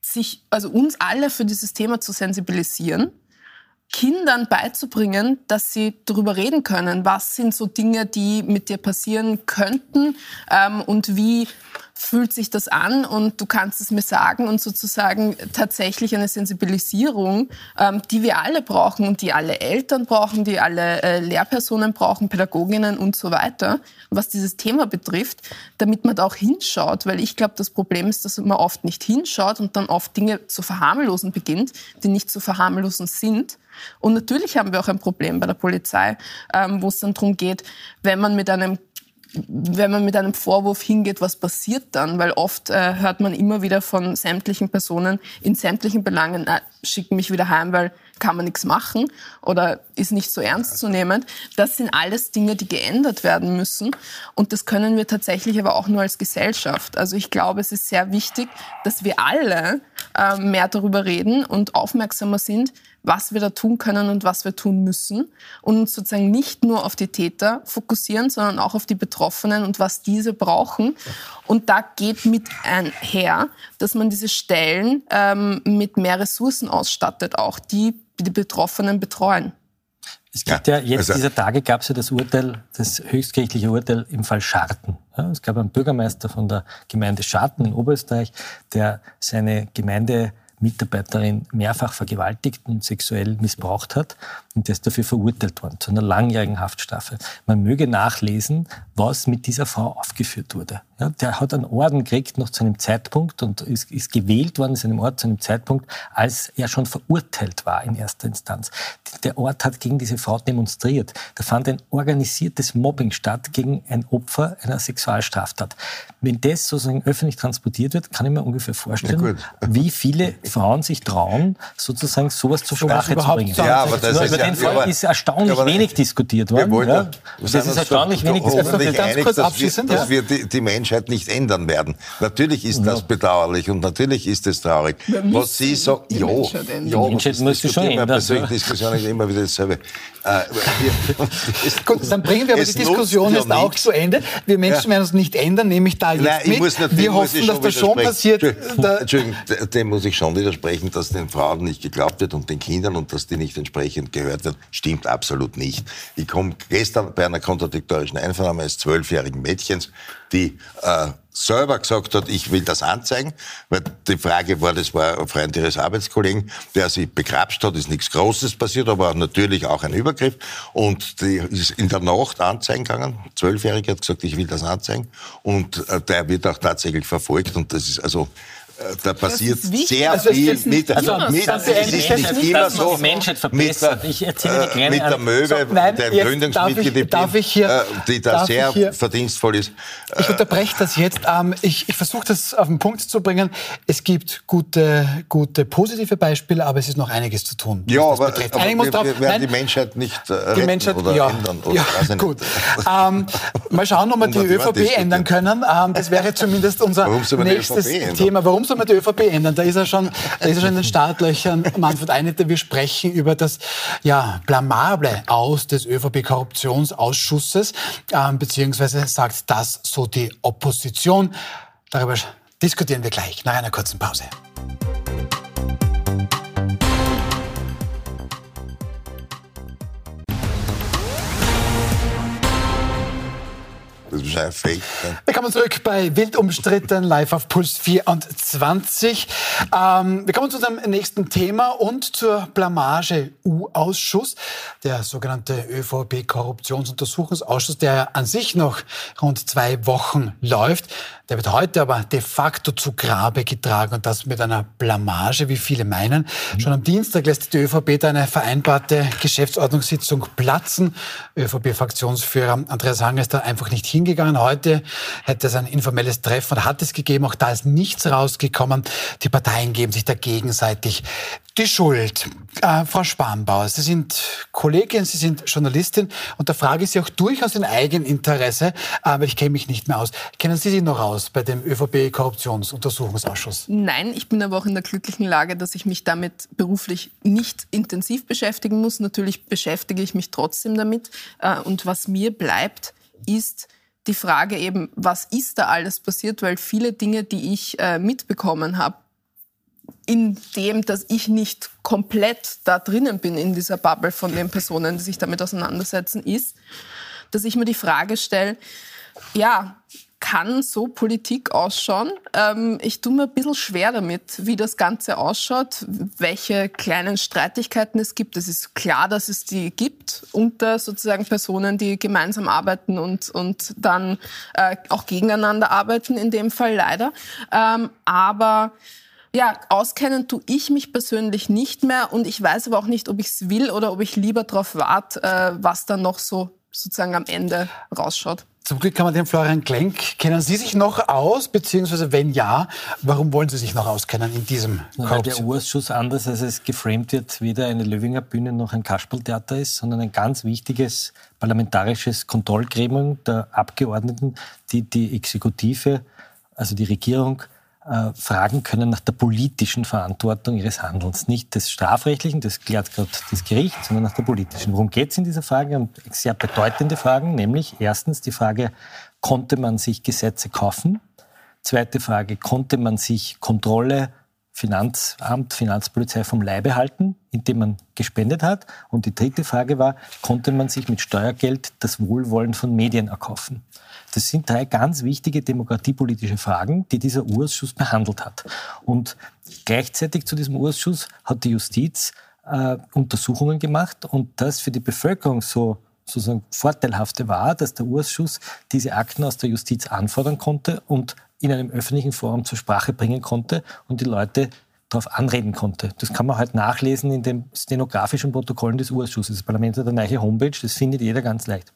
sich, also uns alle für dieses Thema zu sensibilisieren Kindern beizubringen, dass sie darüber reden können, was sind so Dinge, die mit dir passieren könnten? Ähm, und wie fühlt sich das an? Und du kannst es mir sagen und sozusagen tatsächlich eine Sensibilisierung, ähm, die wir alle brauchen und die alle Eltern brauchen, die alle äh, Lehrpersonen brauchen, Pädagoginnen und so weiter, was dieses Thema betrifft, damit man da auch hinschaut, weil ich glaube, das Problem ist, dass man oft nicht hinschaut und dann oft Dinge zu verharmlosen beginnt, die nicht zu verharmlosen sind. Und natürlich haben wir auch ein Problem bei der Polizei, ähm, wo es dann darum geht, wenn man mit einem wenn man mit einem Vorwurf hingeht, was passiert dann? Weil oft äh, hört man immer wieder von sämtlichen Personen in sämtlichen Belangen, na, schick mich wieder heim, weil kann man nichts machen oder ist nicht so ernst zu nehmen. Das sind alles Dinge, die geändert werden müssen. Und das können wir tatsächlich aber auch nur als Gesellschaft. Also ich glaube, es ist sehr wichtig, dass wir alle äh, mehr darüber reden und aufmerksamer sind, was wir da tun können und was wir tun müssen und uns sozusagen nicht nur auf die Täter fokussieren, sondern auch auf die Betroffenen und was diese brauchen. Und da geht mit einher, dass man diese Stellen ähm, mit mehr Ressourcen ausstattet, auch die die Betroffenen betreuen. Es gibt ja, ja jetzt also, dieser Tage gab es ja das Urteil, das höchstgerichtliche Urteil im Fall Scharten. Ja, es gab einen Bürgermeister von der Gemeinde Scharten in Oberösterreich, der seine Gemeinde Mitarbeiterin mehrfach vergewaltigt und sexuell missbraucht hat und der ist dafür verurteilt worden zu einer langjährigen Haftstrafe. Man möge nachlesen, was mit dieser Frau aufgeführt wurde. Ja, der hat einen Orden gekriegt noch zu einem Zeitpunkt und ist, ist gewählt worden in seinem Ort zu einem Zeitpunkt, als er schon verurteilt war in erster Instanz. Der Ort hat gegen diese Frau demonstriert. Da fand ein organisiertes Mobbing statt gegen ein Opfer einer Sexualstraftat. Wenn das sozusagen öffentlich transportiert wird, kann ich mir ungefähr vorstellen, wie viele Frauen sich trauen, sozusagen sowas zur Sprache zu bringen. Ja, aber das ist, über den Fall aber, ist erstaunlich wenig diskutiert worden. Wollen, ja. Das ist erstaunlich wenig diskutiert. Ganz kurz dass wir, dass wir die, die Menschheit nicht ändern werden. Natürlich ist das bedauerlich und natürlich ist es traurig. Was Sie sagen, ja, ja, Menschheit muss sich schon ändern. Persönliche Diskussion ist immer wieder dasselbe. Äh, Gut, dann bringen wir aber die Diskussion jetzt auch zu Ende. Wir Menschen werden uns nicht ändern, nehme ich da jetzt Nein, mit. Muss wir hoffen, dass das schon passiert. Entschuldigung, dem muss ich schon widersprechen, dass den Frauen nicht geglaubt wird und den Kindern und dass die nicht entsprechend gehört werden. Stimmt absolut nicht. Ich komme gestern bei einer kontradiktorischen Einvernahme eines zwölfjährigen Mädchens, die äh, selber gesagt hat, ich will das anzeigen, weil die Frage war, das war ein Freund ihres Arbeitskollegen, der sie begrapscht hat, ist nichts Großes passiert, aber natürlich auch ein Übergriff und die ist in der Nacht anzeigen gegangen, zwölfjährige hat gesagt, ich will das anzeigen und äh, der wird auch tatsächlich verfolgt und das ist also da passiert sehr also viel mit, also mit, das ist nicht immer so Menschheit verbessert. Mit, ich erzähle die äh, mit der Möwe, so, nein, der Gründungsmitglied, äh, die da sehr hier, verdienstvoll ist. Ich unterbreche das jetzt. Ähm, ich, ich versuche das auf den Punkt zu bringen. Es gibt gute, gute positive Beispiele, aber es ist noch einiges zu tun. Ja, aber, aber wir, drauf, wir, werden nein, die Menschheit nicht äh, die Menschheit, oder ja, ändern. Oder ja, gut. ähm, mal schauen, ob wir die ÖVP ändern können. Ähm, das wäre zumindest unser nächstes Thema. Warum soll man die ÖVP ändern? Da ist er schon, da ist er schon in den Startlöchern. Manfred Einetter, wir sprechen über das ja, blamable Aus des ÖVP-Korruptionsausschusses, äh, beziehungsweise sagt das so die Opposition. Darüber diskutieren wir gleich nach einer kurzen Pause. Das ist ein Fake. Willkommen zurück bei Wild umstritten, live auf Puls 24. Ähm, wir kommen zu unserem nächsten Thema und zur Blamage-U-Ausschuss, der sogenannte ÖVP-Korruptionsuntersuchungsausschuss, der an sich noch rund zwei Wochen läuft. Der wird heute aber de facto zu Grabe getragen und das mit einer Blamage, wie viele meinen. Schon am Dienstag lässt die ÖVP da eine vereinbarte Geschäftsordnungssitzung platzen. ÖVP-Fraktionsführer Andreas Hang ist da einfach nicht hingegangen. Heute hätte es ein informelles Treffen, hat es gegeben, auch da ist nichts rausgekommen. Die Parteien geben sich da gegenseitig die Schuld. Äh, Frau Spanbauer, Sie sind Kollegin, Sie sind Journalistin und da frage ich Sie auch durchaus in Eigeninteresse, aber ich kenne mich nicht mehr aus. Kennen Sie sich noch aus bei dem ÖVP-Korruptionsuntersuchungsausschuss? Nein, ich bin aber auch in der glücklichen Lage, dass ich mich damit beruflich nicht intensiv beschäftigen muss. Natürlich beschäftige ich mich trotzdem damit. Äh, und was mir bleibt, ist die Frage eben, was ist da alles passiert, weil viele Dinge, die ich äh, mitbekommen habe, in dem, dass ich nicht komplett da drinnen bin in dieser Bubble von den Personen, die sich damit auseinandersetzen, ist, dass ich mir die Frage stelle, ja, kann so Politik ausschauen? Ähm, ich tue mir ein bisschen schwer damit, wie das Ganze ausschaut, welche kleinen Streitigkeiten es gibt. Es ist klar, dass es die gibt unter sozusagen Personen, die gemeinsam arbeiten und, und dann äh, auch gegeneinander arbeiten, in dem Fall leider. Ähm, aber ja, auskennen tue ich mich persönlich nicht mehr und ich weiß aber auch nicht, ob ich es will oder ob ich lieber darauf warte, äh, was dann noch so sozusagen am Ende rausschaut. Zum Glück kann man den Florian Klenk. Kennen Sie sich noch aus? Beziehungsweise wenn ja, warum wollen Sie sich noch auskennen in diesem Weil der Urschuss anders, als es geframed wird, weder eine Löwinger Bühne noch ein Kasperltheater ist, sondern ein ganz wichtiges parlamentarisches Kontrollgremium der Abgeordneten, die die Exekutive, also die Regierung, äh, fragen können nach der politischen Verantwortung ihres Handelns. Nicht des strafrechtlichen, das klärt gerade das Gericht, sondern nach der politischen. Worum geht es in dieser Frage? Um sehr bedeutende Fragen, nämlich erstens die Frage, konnte man sich Gesetze kaufen? Zweite Frage, konnte man sich Kontrolle, Finanzamt, Finanzpolizei vom Leibe halten, indem man gespendet hat? Und die dritte Frage war, konnte man sich mit Steuergeld das Wohlwollen von Medien erkaufen? Das sind drei ganz wichtige demokratiepolitische Fragen, die dieser Urschuss behandelt hat. Und gleichzeitig zu diesem Urschuss hat die Justiz äh, Untersuchungen gemacht und das für die Bevölkerung so sozusagen Vorteilhafte war, dass der Urschuss diese Akten aus der Justiz anfordern konnte und in einem öffentlichen Forum zur Sprache bringen konnte und die Leute darauf anreden konnte. Das kann man halt nachlesen in den stenografischen Protokollen des Urschusses. Das Parlament hat eine neue Homepage, das findet jeder ganz leicht.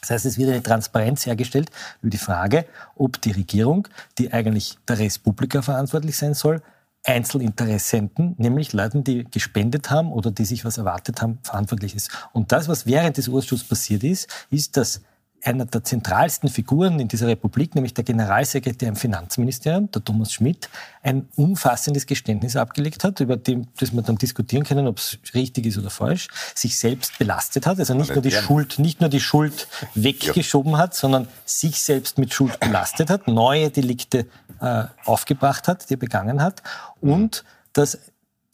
Das heißt, es wird eine Transparenz hergestellt über die Frage, ob die Regierung, die eigentlich der Respublika verantwortlich sein soll, Einzelinteressenten, nämlich Leuten, die gespendet haben oder die sich was erwartet haben, verantwortlich ist. Und das, was während des Urschusses passiert ist, ist, dass einer der zentralsten Figuren in dieser Republik, nämlich der Generalsekretär im Finanzministerium, der Thomas Schmidt, ein umfassendes Geständnis abgelegt hat, über dem, das wir dann diskutieren können, ob es richtig ist oder falsch, sich selbst belastet hat, also nicht nur die Schuld, nicht nur die Schuld weggeschoben hat, sondern sich selbst mit Schuld belastet hat, neue Delikte äh, aufgebracht hat, die er begangen hat und dass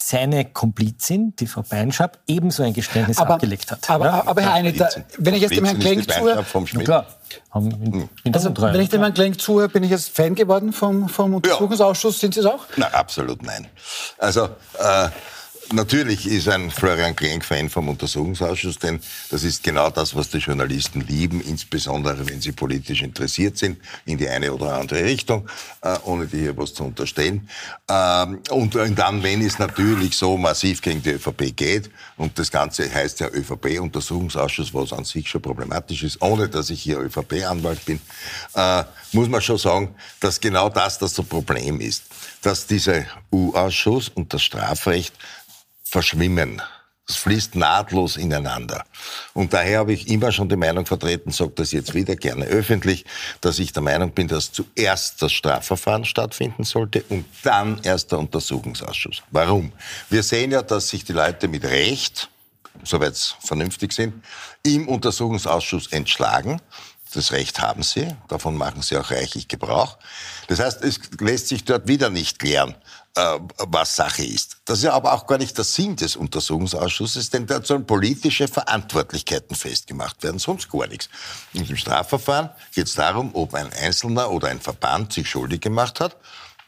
seine Komplizin, die Frau Beinschab, ebenso ein Geständnis aber, abgelegt hat. Aber, ja? aber Herr Eine, wenn ich jetzt dem Herrn Klenk zuhöre... Klar. In also, wenn ich dem Herrn Klenk zuhöre, bin ich jetzt Fan geworden vom, vom Untersuchungsausschuss. Ja. Sind Sie es auch? Na, absolut nein. Also, äh, Natürlich ist ein Florian Klenk Fan vom Untersuchungsausschuss, denn das ist genau das, was die Journalisten lieben, insbesondere wenn sie politisch interessiert sind, in die eine oder andere Richtung, äh, ohne dir hier was zu unterstellen. Ähm, und dann, wenn es natürlich so massiv gegen die ÖVP geht, und das Ganze heißt ja ÖVP-Untersuchungsausschuss, was an sich schon problematisch ist, ohne dass ich hier ÖVP-Anwalt bin, äh, muss man schon sagen, dass genau das das Problem ist, dass dieser U-Ausschuss und das Strafrecht verschwimmen. Es fließt nahtlos ineinander. Und daher habe ich immer schon die Meinung vertreten, sage das jetzt wieder gerne öffentlich, dass ich der Meinung bin, dass zuerst das Strafverfahren stattfinden sollte und dann erst der Untersuchungsausschuss. Warum? Wir sehen ja, dass sich die Leute mit Recht, soweit es vernünftig sind, im Untersuchungsausschuss entschlagen. Das Recht haben sie, davon machen sie auch reichlich Gebrauch. Das heißt, es lässt sich dort wieder nicht klären, äh, was Sache ist. Das ist ja aber auch gar nicht der Sinn des Untersuchungsausschusses, denn da sollen politische Verantwortlichkeiten festgemacht werden, sonst gar nichts. Und im Strafverfahren geht es darum, ob ein Einzelner oder ein Verband sich schuldig gemacht hat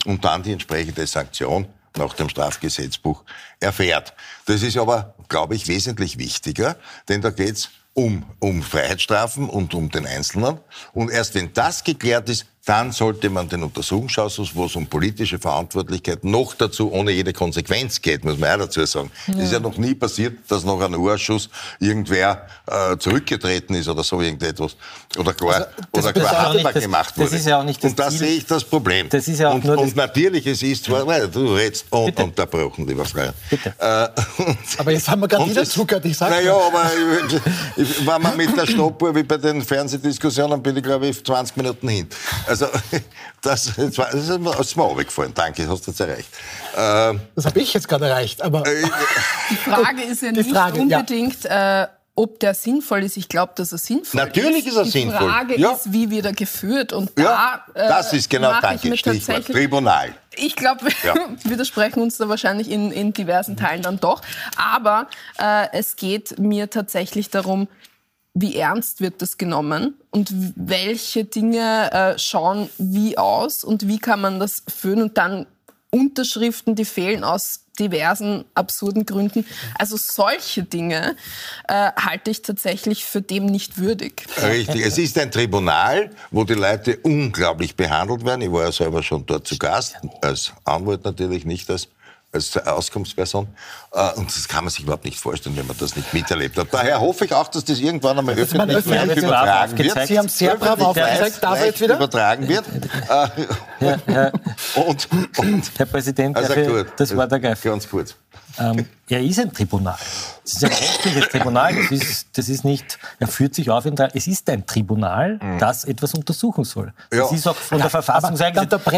und dann die entsprechende Sanktion nach dem Strafgesetzbuch erfährt. Das ist aber, glaube ich, wesentlich wichtiger, denn da geht es um, um Freiheitsstrafen und um den Einzelnen. Und erst wenn das geklärt ist, dann sollte man den Untersuchungsausschuss, wo es um politische Verantwortlichkeit noch dazu ohne jede Konsequenz geht, muss man auch dazu sagen. Es ja. ist ja noch nie passiert, dass nach einem Ausschuss irgendwer äh, zurückgetreten ist oder so irgendetwas. Oder klar, also, oder klar haftbar gemacht wurde. Das ist ja auch nicht das und da sehe ich das Problem. Das ist ja auch und, nur und natürlich, es ist zwar, weil du redest unterbrochen, lieber Freier. Bitte. Äh, aber jetzt haben wir gerade wieder zugehört, ich sage Naja, aber wenn man mit der Stoppuhr, wie bei den Fernsehdiskussionen, bin ich, glaube ich, 20 Minuten hin. Also, das, das, war, das ist mir aus dem gefallen. Danke, hast du jetzt erreicht. Ähm, das habe ich jetzt gerade erreicht. Aber äh, die Frage ist ja nicht Frage, unbedingt, ja. äh, ob der sinnvoll ist. Ich glaube, dass er sinnvoll Natürlich ist. Natürlich ist er die sinnvoll. Die Frage ja. ist, wie wird er geführt? Und ja, da, äh, das ist genau, danke, Stichwort, Tribunal. Ich glaube, wir ja. widersprechen uns da wahrscheinlich in, in, diversen Teilen dann doch. Aber äh, es geht mir tatsächlich darum, wie ernst wird das genommen und welche Dinge äh, schauen wie aus und wie kann man das führen und dann Unterschriften, die fehlen aus diversen absurden Gründen. Also solche Dinge äh, halte ich tatsächlich für dem nicht würdig. Richtig. Es ist ein Tribunal, wo die Leute unglaublich behandelt werden. Ich war ja selber schon dort zu Gast, als Anwalt natürlich, nicht als als Auskunftsperson. Äh, und das kann man sich überhaupt nicht vorstellen, wenn man das nicht miterlebt hat. Daher hoffe ich auch, dass das irgendwann einmal öffentlich, öffentlich übertragen wird. Sie haben sehr brav aufgezeigt. Darf jetzt wieder? Übertragen wird. Ja, ja. Und, und, Herr Präsident, also gut, das war der Geist. Ganz kurz. Ähm, er ist ein Tribunal. Es ist ein rechtliches Tribunal. Das ist, das ist nicht, er führt sich auf in drei. Es ist ein Tribunal, das etwas untersuchen soll. Das Ja. ist auch von der Verfassung aber so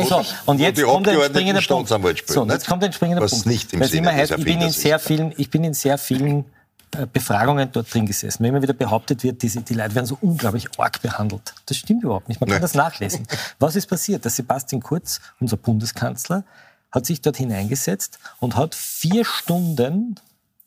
So, und jetzt die kommt ein springender Punkt. So, und jetzt kommt ein springender Was Punkt. nicht im Sinne heißt, ich bin in sehr vielen, ich bin in sehr vielen äh, Befragungen dort drin gesessen. Wenn immer wieder behauptet wird, diese, die Leute werden so unglaublich arg behandelt. Das stimmt überhaupt nicht. Man kann Nein. das nachlesen. Was ist passiert? Der Sebastian Kurz, unser Bundeskanzler, hat sich dort hineingesetzt und hat vier Stunden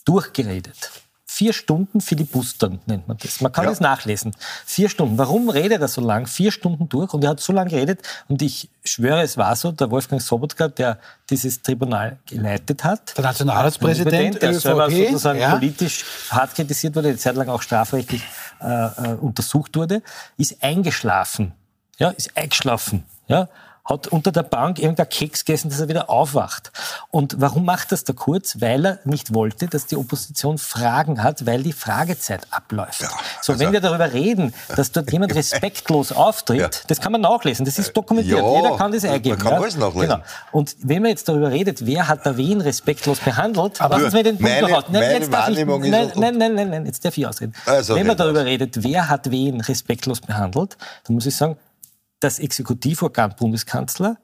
durchgeredet. Vier Stunden Filibustern nennt man das. Man kann Ja. das nachlesen. Vier Stunden. Warum redet er so lang? Vier Stunden durch. Und er hat so lange geredet. Und ich schwöre, es war so, der Wolfgang Sobotka, der dieses Tribunal geleitet hat. Der Nationalratspräsident, der selber ÖVP, sozusagen ja. politisch hart kritisiert wurde, eine Zeit lang auch strafrechtlich äh, äh, untersucht wurde, ist eingeschlafen. Ja, ist eingeschlafen. Ja, hat unter der Bank irgendein Keks gegessen, dass er wieder aufwacht. Und warum macht das der Kurz? Weil er nicht wollte, dass die Opposition Fragen hat, weil die Fragezeit abläuft. so, also- wenn wir darüber reden, dass dort jemand respektlos auftritt, Ja. das kann man nachlesen, das ist dokumentiert. Ja, Jeder kann das man eingeben. kann alles nachlesen. Genau. Und wenn man jetzt darüber redet, wer hat da wen respektlos behandelt, Aber lassen Sie mir den Punkt meine-. Nein, meine jetzt darf ich- ist- nein, nein, nein, nein, nein, jetzt darf ich ausreden. Also, wenn man red aus. darüber redet, wer hat wen respektlos behandelt, dann muss ich sagen, das Exekutivorgan Bundeskanzler,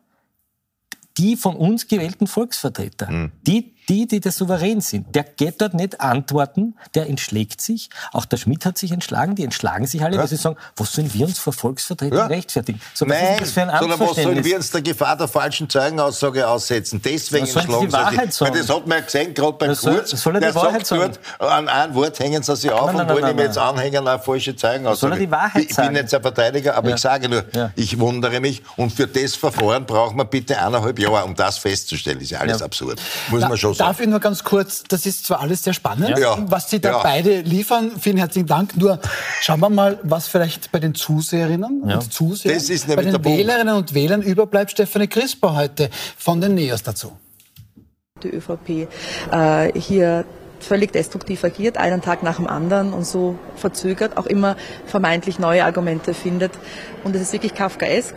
die von uns gewählten Volksvertreter, Hm. die, die, die der Souverän sind, der geht dort nicht antworten, der entschlägt sich. Auch der Schmidt hat sich entschlagen, die entschlagen sich alle, weil sie sagen, was sollen wir uns vor Volksvertretern Ja. rechtfertigen? So, was Nein, ist für ein sondern was sollen wir uns der Gefahr der falschen Zeugenaussage aussetzen? Deswegen Was sie die entschlagen sie Wahrheit sich. Sagen? das hat man ja gesehen, gerade beim soll- Kurz. soll er die der Wahrheit sagt dort, an ein Wort hängen sie sich auf Nein, nein, und wollen nein, ihm jetzt anhängen, eine falsche Zeugenaussage. Soll er die Wahrheit ich, ich sagen? bin jetzt ein Verteidiger, aber Ja. ich sage nur, Ja. ich wundere mich. Und für das Verfahren braucht man bitte eineinhalb Jahre, um das festzustellen. Ist ja alles Ja. absurd. Muss man schon sagen. Darf ich nur ganz kurz, das ist zwar alles sehr spannend, Ja. was Sie da Ja. beide liefern. Vielen herzlichen Dank. Nur schauen wir mal, was vielleicht bei den Zuseherinnen Ja. und Zusehern, Das ist bei den. Wählerinnen und Wählern überbleibt. Stefanie Crisper heute von den NEOS dazu. die ÖVP äh, hier völlig destruktiv agiert, einen Tag nach dem anderen und so verzögert, auch immer vermeintlich neue Argumente findet. Und es ist wirklich kafkaesk.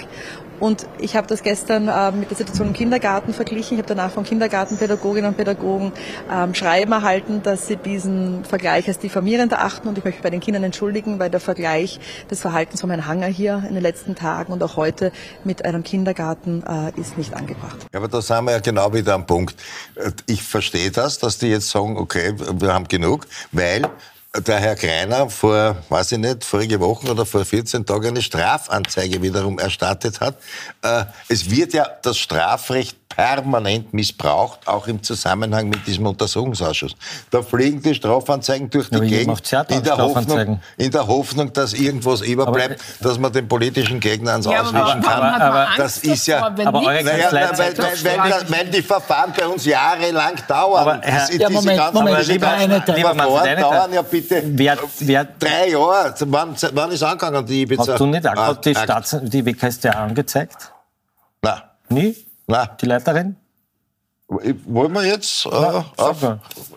Und ich habe das gestern äh, mit der Situation im Kindergarten verglichen. Ich habe danach von Kindergartenpädagoginnen und Pädagogen ähm, Schreiben erhalten, dass sie diesen Vergleich als diffamierend erachten. Und ich möchte mich bei den Kindern entschuldigen, weil der Vergleich des Verhaltens von Herrn Hanger hier in den letzten Tagen und auch heute mit einem Kindergarten äh, ist nicht angebracht. Ja, aber da sind wir ja genau wieder am Punkt. Ich verstehe das, dass die jetzt sagen, okay, wir haben genug, weil der Herr Greiner vor, weiß ich nicht, vorige Woche oder vor 14 Tagen eine Strafanzeige wiederum erstattet hat. Äh, Es wird ja das Strafrecht permanent missbraucht, auch im Zusammenhang mit diesem Untersuchungsausschuss. Da fliegen die Strafanzeigen durch die aber Gegend ja in der. Hoffnung, in der Hoffnung, dass irgendwas überbleibt, dass man den politischen Gegner ans Ja, aber Auswischen kann. aber das ist ja- davor, wenn aber Naja, na, weil, zeigt weil, doch weil, weil die Verfahren bei uns jahrelang dauern. Aber Herr- Das- Ja, diese Moment, Moment, diese lieber. Lieber Manfred dauern ja bitte Wer, wer, drei Jahre. Wann, wann ist angegangen, die Ibiza? hast du nicht auch gerade die, Ah, Staats die WKStA angezeigt? Nein, Nie? nein. Die Leiterin? Wollen wir jetzt äh, sag auf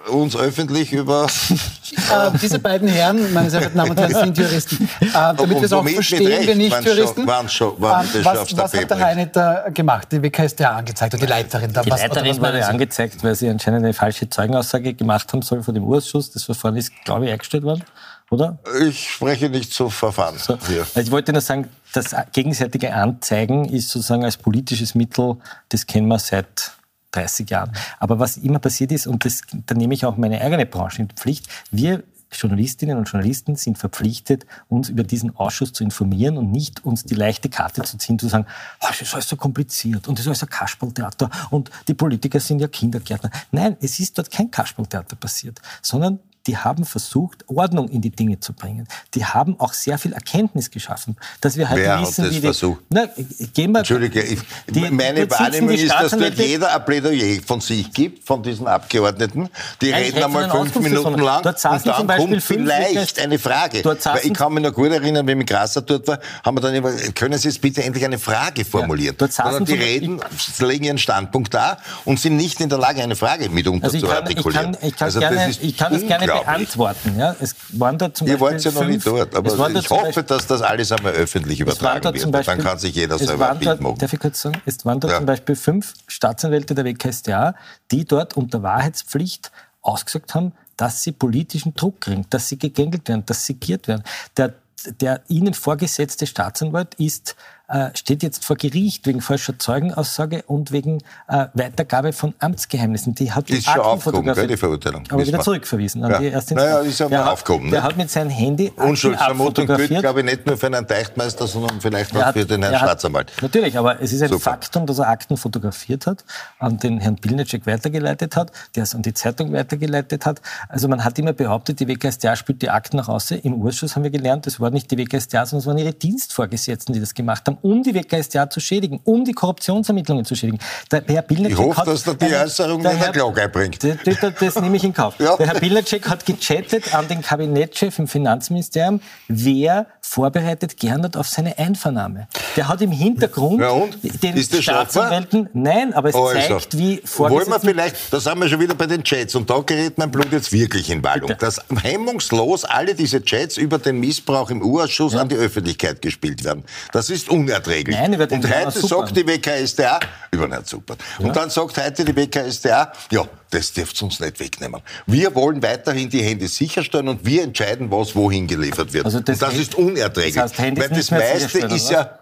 uns öffentlich über... Äh, diese beiden Herren, meine sehr verehrten Damen und Herren, sind Juristen. Äh, damit wir es auch verstehen, Recht, wir nicht Juristen. waren's schon- waren Ähm, was, was hat der? Heinetter gemacht? Die WKStA angezeigt oder die Leiterin? Da, Die was, was Leiterin meinen wurde Sie? angezeigt, weil sie anscheinend eine falsche Zeugenaussage gemacht haben soll vor dem Urausschuss. Das Verfahren ist, glaube ich, eingestellt worden, oder? Ich spreche nicht zu Verfahren So. hier. Also ich wollte nur sagen, das gegenseitige Anzeigen ist sozusagen als politisches Mittel, das kennen wir seit 30 Jahren. Aber was immer passiert ist, und das, da nehme ich auch meine eigene Branche in Pflicht, wir Journalistinnen und Journalisten sind verpflichtet, uns über diesen Ausschuss zu informieren und nicht uns die leichte Karte zu ziehen, zu sagen, oh, das ist alles so kompliziert und das ist alles ein Kasperltheater und die Politiker sind ja Kindergärtner. Nein, es ist dort kein Kasperltheater passiert, sondern die haben versucht, Ordnung in die Dinge zu bringen. Die haben auch sehr viel Erkenntnis geschaffen, dass wir halt Wer hat wissen, das wie die, versucht? Na, gehen wir, Entschuldige, ich, Die- meine dort Wahrnehmung ist, dass dort jeder ein Plädoyer von sich gibt, von diesen Abgeordneten. Die Nein, ich reden rede einmal fünf. Minuten lang Dort und dann kommt vielleicht eine Frage. Dort Weil ich kann mich noch gut erinnern, wenn ich Grasser dort war, haben wir dann immer, können Sie jetzt bitte endlich eine Frage formulieren? dort saßen Sondern die reden, legen ihren Standpunkt da und sind nicht in der Lage, eine Frage mitunter also ich zu kann, ich artikulieren. kann, ich kann, also gerne, ist ich kann das gerne. Beantworten. Ja. Es waren dort zum Ihr Beispiel wart ja noch nicht fünf- dort, aber dort ich hoffe, Beispiel- dass das alles einmal öffentlich übertragen dort wird. Beispiel, Dann kann sich jeder selber ein Bild dort, machen. Darf ich kurz sagen? Es waren dort Ja. zum Beispiel fünf Staatsanwälte der WKStA, die dort unter Wahrheitspflicht ausgesagt haben, dass sie politischen Druck kriegen, dass sie gegängelt werden, dass sie giert werden. Der, der ihnen vorgesetzte Staatsanwalt ist äh, steht jetzt vor Gericht wegen falscher Zeugenaussage und wegen äh, Weitergabe von Amtsgeheimnissen. Die hat ist schon aufgehoben, gell, die Verurteilung. Aber wieder zurückverwiesen an ja. die erste Naja, ist ja mal aufgehoben. Der ne? hat mit seinem Handy Unschuldsvermutung gilt, glaube ich, nicht nur für einen Teichtmeister, sondern vielleicht auch für den Herrn Staatsanwalt. Natürlich, aber es ist ein Super. Faktum, dass er Akten fotografiert hat, an den Herrn Pilnacek weitergeleitet hat, der es an die Zeitung weitergeleitet hat. Also man hat immer behauptet, die WKStA spielt die Akten nach außen. Im Urschuss haben wir gelernt, es war nicht die WKStA, sondern es waren ihre Dienstvorgesetzten, die das gemacht haben um die WKStA zu schädigen, um die Korruptionsermittlungen zu schädigen. Der Herr ich hoffe, hat, dass er die Äußerung in der Glocke einbringt. Das, das, das, nehme ich in Kauf. Ja. Der Herr Pilnacek hat gechattet an den Kabinettschef im Finanzministerium, wer vorbereitet Gernot auf seine Einvernahme. Der hat im Hintergrund ja den Staatsanwälten, nein, aber es also, zeigt, wie Wollen wir vielleicht, da sind wir schon wieder bei den Chats und da gerät mein Blut jetzt wirklich in Wallung, Bitte. dass hemmungslos alle diese Chats über den Missbrauch im U-Ausschuss ja. an die Öffentlichkeit gespielt werden. Das ist unerträglich. Nein, über den und heute sagt die WKStA, über Herrn Super. Ja. Und dann sagt heute die WKStA, ja, das dürft uns nicht wegnehmen. Wir wollen weiterhin die Hände sicherstellen und wir entscheiden, was wohin geliefert wird. Also das, und das ist unerträglich. Das heißt, Weil das meiste ist ja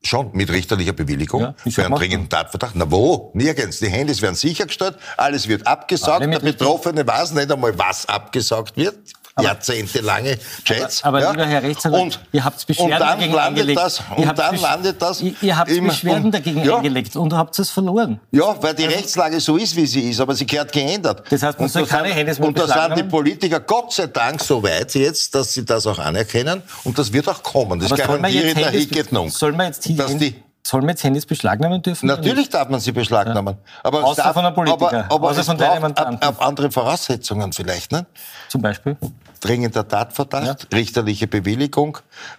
Schon, mit richterlicher Bewilligung ja, für einen dringenden Tatverdacht. Na wo? Nirgends. Die Handys werden sichergestellt, alles wird abgesaugt. Der Betroffene weiß nicht einmal, was abgesaugt wird jahrzehntelange Chats. Aber, aber ja. lieber Herr Rechtsanwalt, ihr habt Beschwerden und dann dagegen landet eingelegt. Das, und ihr dann landet das. Ihr, ihr habt Beschwerden dagegen ja. eingelegt und habt es verloren. Ja, weil die Rechtslage so ist, wie sie ist, aber sie gehört geändert. Das heißt, man soll keine Handys mehr Und da sind die Politiker Gott sei Dank so weit jetzt, dass sie das auch anerkennen und das wird auch kommen. Das aber garantiere ich der Hicketnung. Soll man jetzt hier Soll man jetzt Handys beschlagnahmen dürfen? Natürlich darf man sie beschlagnahmen. Ja. Aber Außer darf, von einem Politiker. Aber, aber Außer von deinem. Ab, ab andere Voraussetzungen vielleicht, ne? Zum Beispiel? Dringender Tatverdacht, ja. richterliche Bewilligung,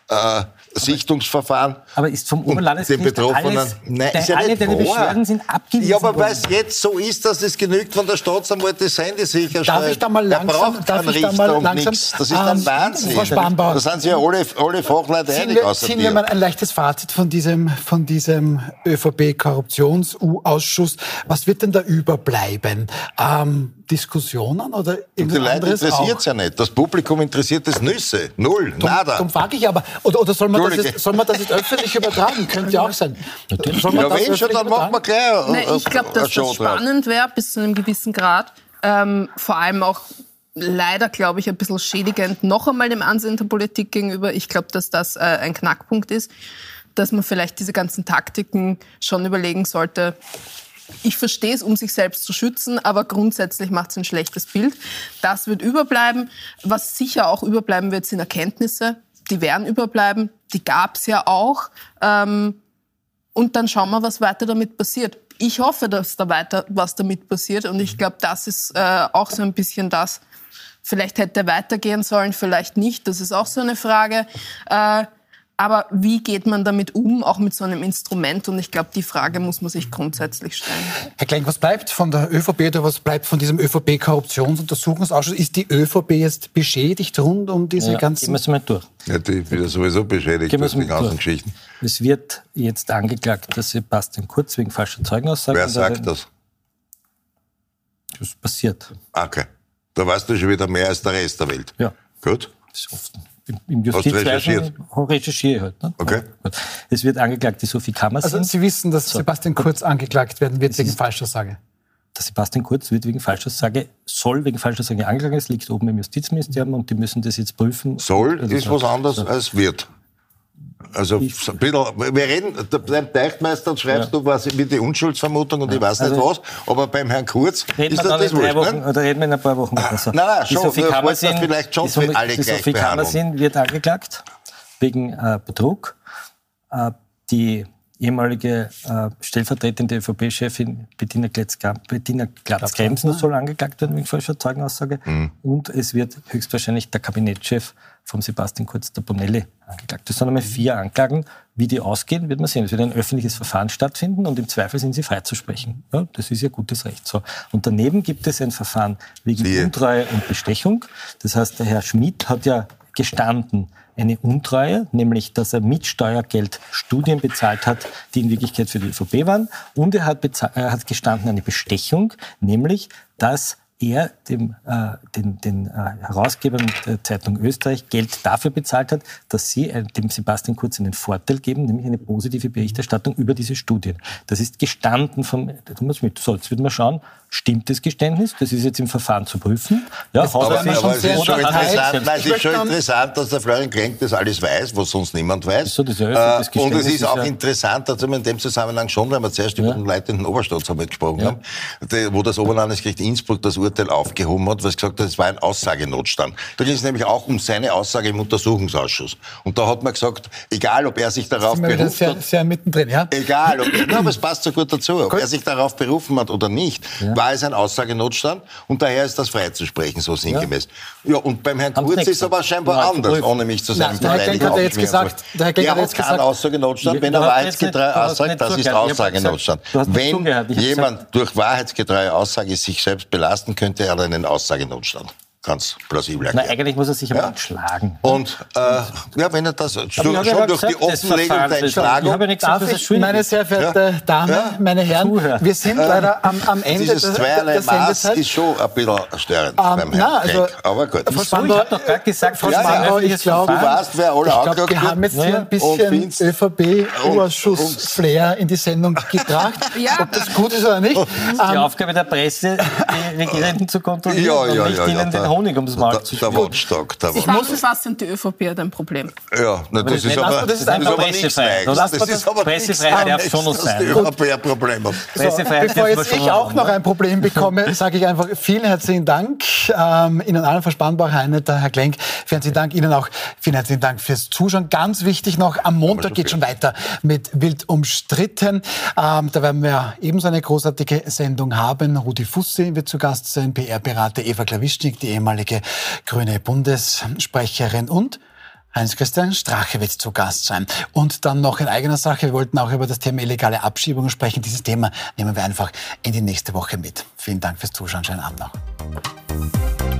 äh, Sichtungsverfahren. Aber ist vom Oberlandesgericht den Betroffenen, alles, nein, ist ja alle deine Beschwerden sind abgewiesen Ja, aber weil es jetzt so ist, dass es genügt von der Staatsanwalt das Handy sicherstellen. Darf ich da mal langsam, er darf ich da mal langsam, Das ist ein ähm, Wahnsinn. Frau Spanbauer, da sind sich ja alle, alle Fachleute einig. Wir, ziehen wir mal ein leichtes Fazit von diesem, von diesem ÖVP-Korruptionsausschuss. Was wird denn da überbleiben? Ähm, Diskussionen oder irgendwas Die Leute interessiert es ja nicht. Das Publikum interessiert es Nüsse. Null. Drum, nada. Darum frage ich aber, oder, oder soll, man das jetzt, soll man das jetzt öffentlich übertragen? Könnte ja auch sein. Natürlich. Soll man ja, wenn schon, dann machen wir gleich Nein, Ich glaube, dass das spannend wäre, bis zu einem gewissen Grad. Ähm, vor allem auch leider, glaube ich, ein bisschen schädigend noch einmal dem Ansehen der Politik gegenüber. Ich glaube, dass das äh, ein Knackpunkt ist, dass man vielleicht diese ganzen Taktiken schon überlegen sollte, ich verstehe es, um sich selbst zu schützen, aber grundsätzlich macht es ein schlechtes Bild. Das wird überbleiben. Was sicher auch überbleiben wird, sind Erkenntnisse. Die werden überbleiben. Die gab es ja auch. Ähm, und dann schauen wir, was weiter damit passiert. Ich hoffe, dass da weiter was damit passiert. Und ich glaube, das ist äh, auch so ein bisschen das. Vielleicht hätte er weitergehen sollen, vielleicht nicht. Das ist auch so eine Frage. Aber wie geht man damit um, auch mit so einem Instrument? Und ich glaube, die Frage muss man sich grundsätzlich stellen. Herr Klein, was bleibt von der ÖVP oder was bleibt von diesem ÖVP-Korruptionsuntersuchungsausschuss? Ist die ÖVP jetzt beschädigt rund um diese ja, ganzen... Gehen wir es mal durch. Ja, die wird sowieso beschädigt durch die ganzen Geschichten. Es wird jetzt angeklagt, dass Sebastian Kurz wegen falscher Zeugenaussage... Wer sagt das? Das passiert. Okay. Da weißt du schon wieder mehr als der Rest der Welt. Ja. Gut. Das ist oft im Justizwesen recherchiere halt. Ne? Okay. Es wird angeklagt, die Sophie Kammersin. Also Sie wissen, dass so. Sebastian Kurz angeklagt werden wird wegen Falschaussage? Der Sebastian Kurz wird wegen Falschaussage, soll wegen Falschaussage angeklagt, es liegt oben im Justizministerium und die müssen das jetzt prüfen. Soll ist was anderes so. als wird. Also ein bisschen, wir reden, beim Teichtmeister schreibst ja. du was wie die Unschuldsvermutung und ich weiß nicht also, was, aber beim Herrn Kurz reden ist das das wurscht, Wochen, Oder reden wir in ein paar Wochen besser. Nein, nein, schon, die Sophie das vielleicht schon für alle die Sophie Kammersin wird angeklagt wegen äh, Betrug. Äh, die ehemalige äh, stellvertretende ÖVP-Chefin Bettina Glatz-Kremsen soll angeklagt werden wegen falscher Zeugenaussage. Mhm. Und es wird höchstwahrscheinlich der Kabinettschef vom Sebastian Kurz, der Bonelli, angeklagt. Das sind einmal vier Anklagen. Wie die ausgehen, wird man sehen. Es wird ein öffentliches Verfahren stattfinden und im Zweifel sind sie freizusprechen. Ja, das ist ja gutes Recht. So. Und daneben gibt es ein Verfahren wegen? Untreue und Bestechung. Das heißt, der Herr Schmidt hat ja gestanden, eine Untreue, nämlich dass er mit Steuergeld Studien bezahlt hat, die in Wirklichkeit für die ÖVP waren. Und er hat, er hat gestanden eine Bestechung, nämlich dass er dem, äh, den, den äh, Herausgebern der Zeitung Österreich Geld dafür bezahlt hat, dass sie äh, dem Sebastian Kurz einen Vorteil geben, nämlich eine positive Berichterstattung über diese Studien. Das ist gestanden vom Thomas Schmidt. So, jetzt wird man schauen, stimmt das Geständnis? Das ist jetzt im Verfahren zu prüfen. Ja, aber, aber, aber es ist schon interessant, nein, es ist schon interessant, dass der Florian Klenk das alles weiß, was sonst niemand weiß. So, das ja äh, und es ist auch ja interessant, dass wir in dem Zusammenhang schon, weil wir zuerst ja. über den leitenden Oberstaatsanwalt gesprochen ja. haben, wo das Oberlandesgericht Innsbruck das Urteil aufgehoben hat, weil es gesagt hat, es war ein Aussagenotstand. Da ging es nämlich auch um seine Aussage im Untersuchungsausschuss. Und da hat man gesagt, egal ob er sich darauf berufen sehr, hat, sehr mittendrin, ja? egal, ob, na, aber es passt so gut dazu, ob gut. er sich darauf berufen hat oder nicht, ja. War es ein Aussagenotstand und daher ist das freizusprechen, so sinngemäß. Ja, ja und beim Herrn Kurz ist aber scheinbar anders, ohne mich zu seinem Nein, der Herr hat jetzt gesagt, der Herr Genker hat jetzt gesagt, Aussagenotstand, wenn er wahrheitsgetreu aussagt, das ist Aussagenotstand. Wenn jemand durch wahrheitsgetreue Aussage sich selbst belasten könnte, er einen Aussagenotstand ganz plausibel erklärt. Na, eigentlich muss er sich aber ja. entschlagen. Und äh, ja, wenn er das schon, schon durch die Offenlegung der Entschlagung... Ich nicht gesagt, ich, meine sehr verehrte ja. Damen, ja. meine Herren, Zuhören. wir sind leider am, am Ende Dieses des, zweierlei Maß ist schon ein bisschen störend um, beim Herrn also, Aber gut. Frau Spandau, ich habe doch gerade gesagt, Frau ja, Spandau, ich glaube, du weißt, wer alle ich glaub, wir haben jetzt hier ein bisschen ÖVP-Ausschuss-Flair in die Sendung gebracht. Ob das gut ist oder nicht. Die ähm, Aufgabe der Presse, die Regierenden zu kontrollieren und nicht ihnen den Honig ums Maul zu Der Watchdog. Ich muss was sind die ÖVP hat ein Problem. Ja, na, das, ist aber, das ist einfach Pressefreiheit. Das, ist aber Pressefreiheit darf schon noch sein. Die ÖVP ein Problem hat. Bevor jetzt ich auch noch ein Problem bekomme, sage ich einfach vielen herzlichen Dank. Ähm, Ihnen allen Frau Spannbach, der Herr Klenk. Vielen herzlichen Dank. Ihnen auch vielen herzlichen Dank fürs Zuschauen. Ganz wichtig noch, am Montag geht schon weiter mit Wild umstritten. Ähm, da werden wir ebenso eine großartige Sendung haben. Rudi Fussi wird zu Gast sein, PR-Berater Eva Klawischnik, die ehemalige grüne Bundessprecherin und Heinz-Christian Strache wird zu Gast sein. Und dann noch in eigener Sache, wir wollten auch über das Thema illegale Abschiebungen sprechen. Dieses Thema nehmen wir einfach in die nächste Woche mit. Vielen Dank fürs Zuschauen. Schönen Abend noch.